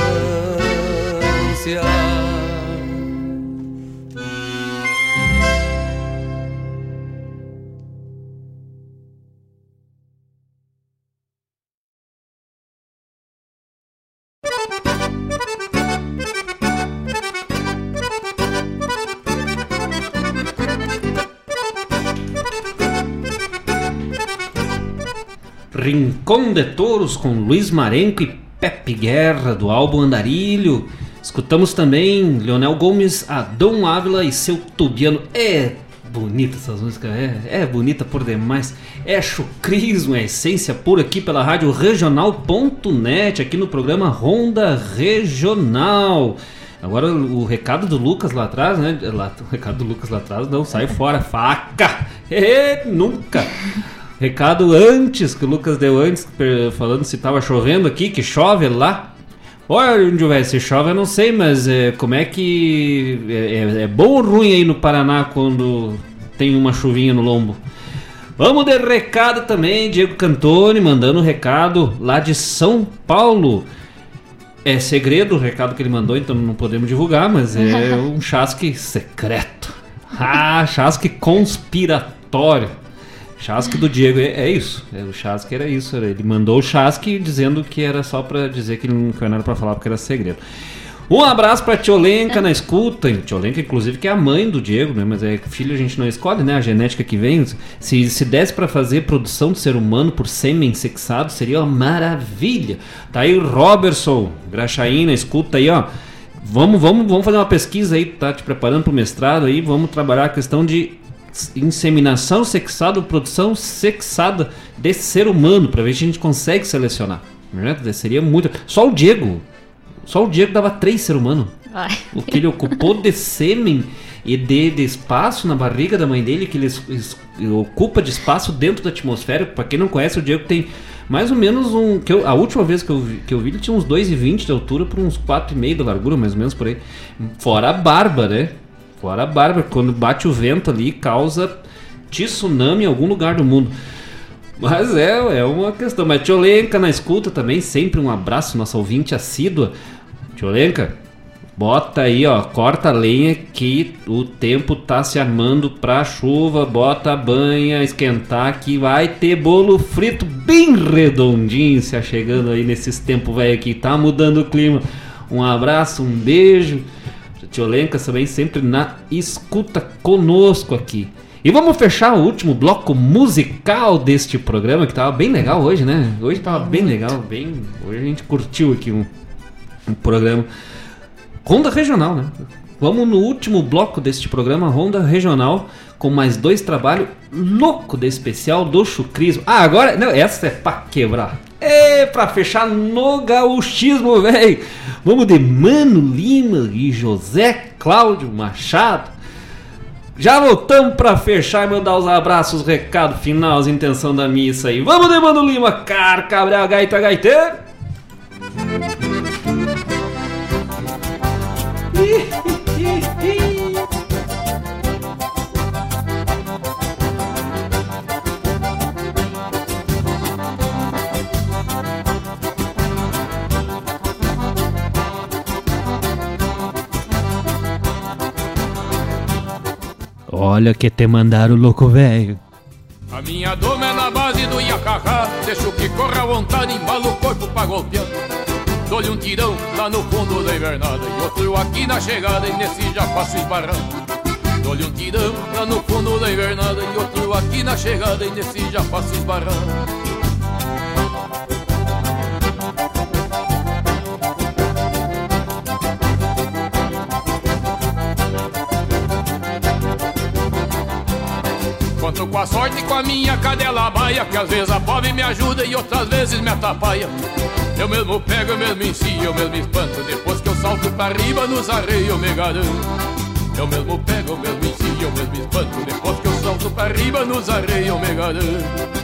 Rincão de Touros com Luiz Marenco e Pepe Guerra do álbum Andarilho. Escutamos também Leonel Gomes, Adão Ávila e seu Tubiano. É bonita essas músicas, é, é bonita por demais. É chucrismo, é essência pura aqui pela rádio regional.net, aqui no programa Ronda Regional. Agora o recado do Lucas lá atrás, né? O recado do Lucas lá atrás, não, sai fora, faca! *laughs* É, nunca! Recado antes que o Lucas deu antes, falando se tava chovendo aqui, que chove lá. Olha onde vai, se chove eu não sei, mas é, como é que. É, é, é bom ou ruim aí no Paraná quando tem uma chuvinha no lombo? Vamos de recado também, Diego Cantoni mandando recado lá de São Paulo. É segredo o recado que ele mandou, então não podemos divulgar, mas é *laughs* um chasque secreto. Ah, chasque conspiratório. Chasque do Diego é, é isso. É, o Chasque era isso. Era, ele mandou o Chasque dizendo que era só para dizer que, não era para falar porque era segredo. Um abraço pra Tiolenka na escuta. Tiolenka, inclusive, que é a mãe do Diego, né? Mas é filho a gente não escolhe, né? A genética que vem. Se, se desse para fazer produção de ser humano por sêmen sexado, seria uma maravilha. Tá aí o Robertson, Graxaína, escuta aí, ó. Vamos, vamos, vamos fazer uma pesquisa aí, tá te preparando pro mestrado aí. Vamos trabalhar a questão de inseminação sexada ou produção sexada desse ser humano, para ver se a gente consegue selecionar. Né? Seria muito. Só o Diego. Só o Diego dava três ser humano. Ai. O que ele ocupou de sêmen e de, de, espaço na barriga da mãe dele, que ele, ele ocupa de espaço dentro da atmosfera. Para quem não conhece, o Diego tem mais ou menos um. Que eu, a última vez que eu, vi, que eu vi, ele tinha uns 2,20 de altura por uns 4,5 de largura, mais ou menos por aí. Fora a barba, né? Fora a barba, quando bate o vento ali, causa tsunami em algum lugar do mundo. Mas é, é uma questão. Mas Tiolenka na escuta também, sempre um abraço, nossa ouvinte assídua. Tiolenka, bota aí, ó, corta a lenha que o tempo tá se armando pra chuva, bota a banha, esquentar que vai ter bolo frito bem redondinho se chegando aí nesses tempos velho que tá mudando o clima. Um abraço, um beijo. Tiolenka também sempre na escuta conosco aqui. E vamos fechar o último bloco musical deste programa, que tava bem legal hoje, né? Hoje tava bem legal, bem. Hoje a gente curtiu aqui um, um programa. Ronda Regional, né? Vamos no último bloco deste programa, Ronda Regional, com mais dois trabalhos louco de especial do Chucrismo. Ah, agora. Não, essa é pra quebrar. É pra fechar no gauchismo, velho. Vamos de Mano Lima e José Cláudio Machado. Já voltamos para fechar e mandar os abraços, recado final, as intenção da missa aí. Vamos de Mano Lima, Car, Cabral, Gaita, Gaiteiro. Olha que te mandaram louco velho. A minha doma é na base do Iacacá Deixo que corra à vontade, embalo o corpo pra golpear. Dou-lhe um tirão lá no fundo da invernada E outro aqui na chegada e nesse já faço esbarrar Dou-lhe um tirão lá no fundo da invernada E outro aqui na chegada e nesse já faço esbarrar Conto com a sorte e com a minha cadela baia Que às vezes a pobre me ajuda e outras vezes me atrapalha. Eu mesmo pego, eu mesmo ensino, eu mesmo espanto. Depois que eu salto pra riba nos arreios me garanto. Eu mesmo pego, eu mesmo ensino, eu mesmo espanto. Depois que eu salto pra riba nos arreios me garanto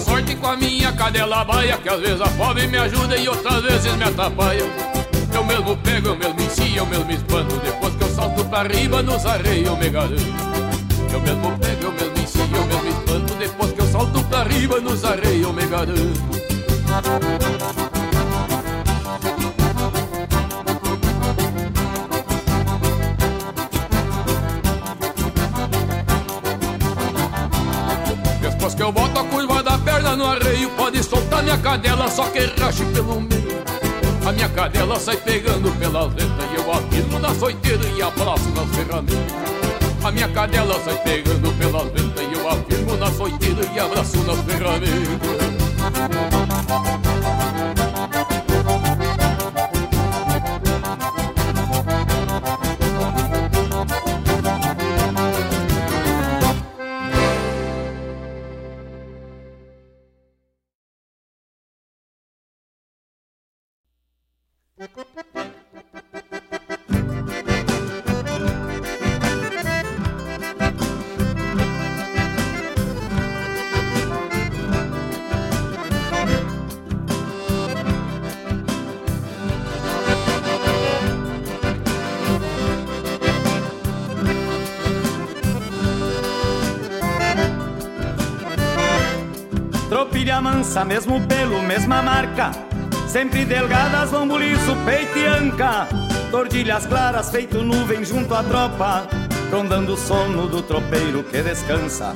Sorte com a minha cadela baia Que às vezes a fome me ajuda e outras vezes me atrapalha. Eu mesmo pego, eu mesmo ensino, eu mesmo espanto. Depois que eu salto pra riba nos arreios me garanto Eu mesmo pego, eu mesmo ensino, eu mesmo espanto. Depois que eu salto pra riba nos arreios me garanto Depois que eu boto a curva da perna no arreio Pode soltar minha cadela, só que rache pelo meio. A minha cadela sai pegando pela letra E eu afirmo na soiteira e abraço nas ferramentas A minha cadela sai pegando pela letra E eu afirmo na soiteira e abraço nas ferramentas Mansa, mesmo pelo, mesma marca. Sempre delgadas, vão buliço, peito e anca. Tordilhas claras, feito nuvem junto à tropa. Rondando o sono do tropeiro que descansa.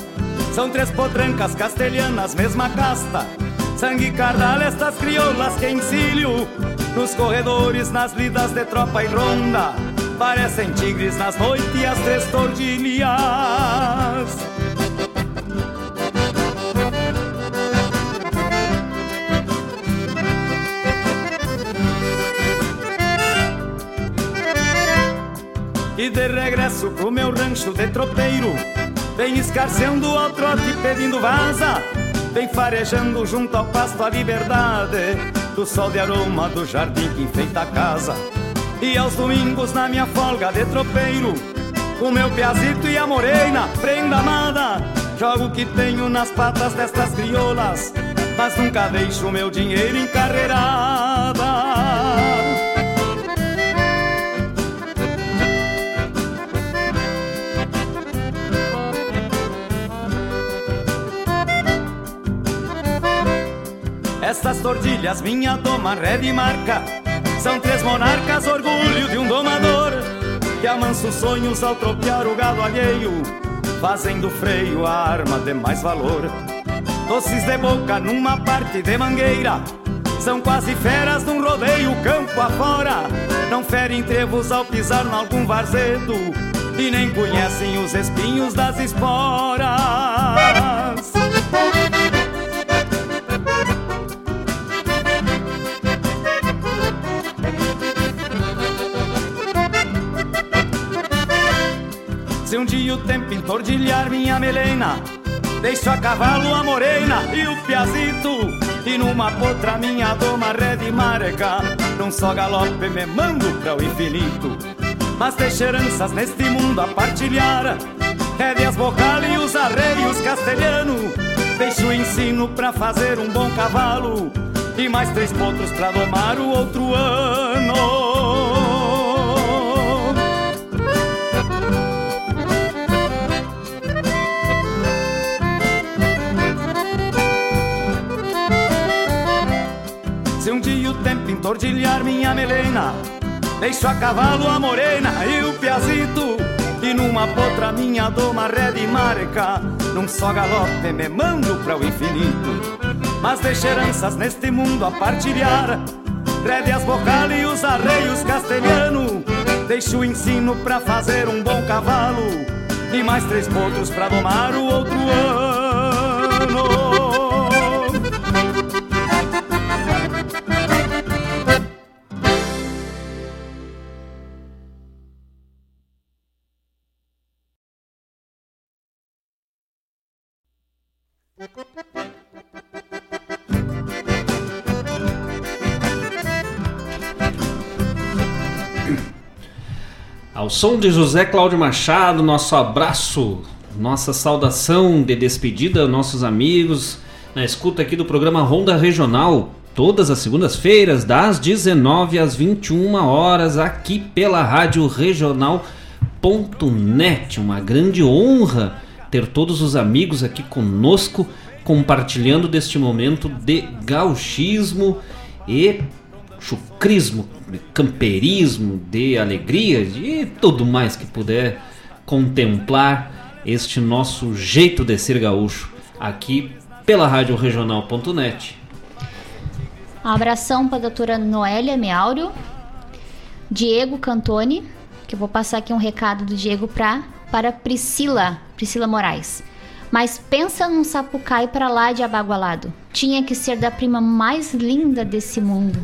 São três potrancas castelhanas, mesma casta. Sangue cardal, estas crioulas que encilho. Nos corredores, nas lidas de tropa e ronda. Parecem tigres nas noites e as três tordilhas E de regresso pro meu rancho de tropeiro. Vem escarceando ao trote pedindo vaza. Vem farejando junto ao pasto a liberdade. Do sol de aroma do jardim que enfeita a casa. E aos domingos na minha folga de tropeiro O meu piazito e a morena, prenda amada. Jogo o que tenho nas patas destas crioulas Mas nunca deixo meu dinheiro encarreirada Estas tordilhas, minha doma, ré de marca. São três monarcas, orgulho de um domador Que amansa os sonhos ao tropear o gado alheio Fazendo freio a arma de mais valor. Doces de boca numa parte de mangueira São quase feras num rodeio campo afora. Não ferem trevos ao pisar em algum varzedo E nem conhecem os espinhos das esporas Dia o tempo entordilhar minha melena. Deixo a cavalo a morena e o piazito. E numa potra minha doma ré de marca Num só galope me mando para o infinito. Mas deixo heranças neste mundo a partilhar. Rédeas vocal e os arreios castelhano. Deixo o ensino pra fazer um bom cavalo. E mais três potros pra domar o outro ano entordilhar minha melena Deixo a cavalo a morena e o piazito. E numa potra minha doma ré de marca Num só galope me mando para o infinito. Mas deixo heranças neste mundo a partilhar Rédeas vocal e os arreios castelhano. Deixo o ensino pra fazer um bom cavalo E mais três potros pra domar o outro ano Ao som de José Cláudio Machado, nosso abraço, nossa saudação de despedida, nossos amigos, na escuta aqui do programa Ronda Regional, todas as segundas-feiras, das 19 às 21 horas, aqui pela Rádio Regional.net. Uma grande honra ter todos os amigos aqui conosco, compartilhando deste momento de gauchismo e chucrismo, de camperismo, de alegria e tudo mais que puder contemplar este nosso jeito de ser gaúcho aqui pela Rádio Regional.net. Um abração para a doutora Noélia Meáurio, Diego Cantoni, que eu vou passar aqui um recado do Diego pra, para Priscila, Priscila Moraes. Mas pensa num sapucai para lá de abagualado. Tinha que ser da prima mais linda desse mundo.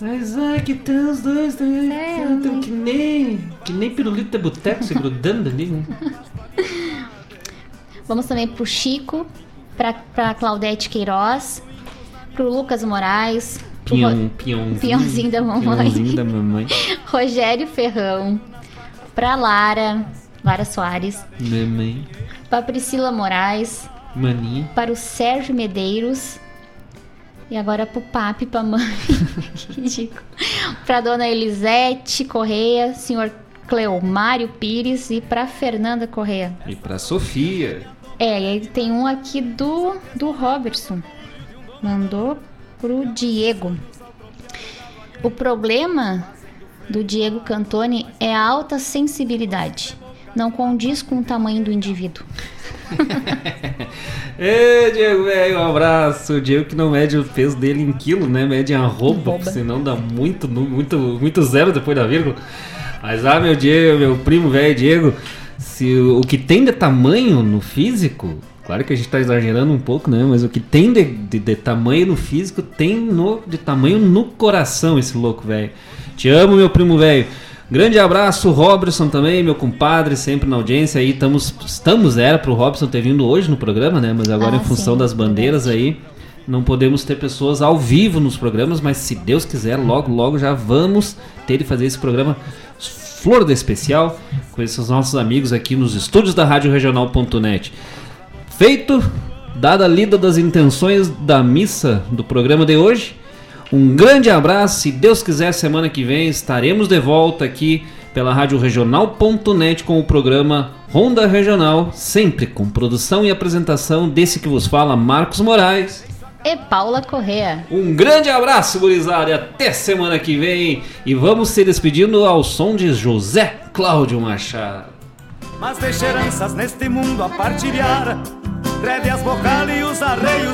Mas ai, que tem os dois, né? É, que nem, que nem pirulito de boteco se grudando ali, né? *laughs* Vamos também pro Chico, pra, pra Claudete Queiroz, pro Lucas Moraes, piãozinho, Piãozinho da mamãe. Piãozinho da mamãe. *laughs* Rogério Ferrão, pra Lara, Lara Soares, Mamãe, pra Priscila Moraes, maninha. para o Sérgio Medeiros e agora pro papi, pra mãe, *laughs* Que ridículo. pra dona Elisete Correia, senhor Cleomário Pires e pra Fernanda Correia. E pra Sofia. É, e aí tem um aqui do, do Robertson. Mandou pro Diego. O problema do Diego Cantoni é a alta sensibilidade. Não condiz com o tamanho do indivíduo. *laughs* Ê, Diego, velho, um abraço. O Diego que não mede o peso dele em quilo, né? Mede em arroba, Arroba. senão dá muito, muito, muito zero depois da vírgula. Mas, ah, meu Diego, meu primo velho Diego, se o, o que tem de tamanho no físico, claro que a gente tá exagerando um pouco, né? Mas o que tem de, de, de tamanho no físico tem no, de tamanho no coração, esse louco, velho. Te amo, meu primo velho. Grande abraço, Robertson também, meu compadre, sempre na audiência aí. Estamos, estamos era pro Robson ter vindo hoje no programa, né? Mas agora Ah, em função sim, das bandeiras aí, não podemos ter pessoas ao vivo nos programas, mas se Deus quiser, logo, logo já vamos ter de fazer esse programa Flor da Especial com esses nossos amigos aqui nos estúdios da Rádio Regional.net. Feito, dada a lida das intenções da missa do programa de hoje, um grande abraço. Se Deus quiser, semana que vem estaremos de volta aqui pela Rádio Regional.net com o programa Ronda Regional, sempre com produção e apresentação desse que vos fala, Marcos Moraes. E Paula Correa. Um grande abraço, gurizada, e até semana que vem. E vamos se despedindo ao som de José Cláudio Machado. Mas deixa heranças neste mundo a partilhar Rédeas, bocal e os arreios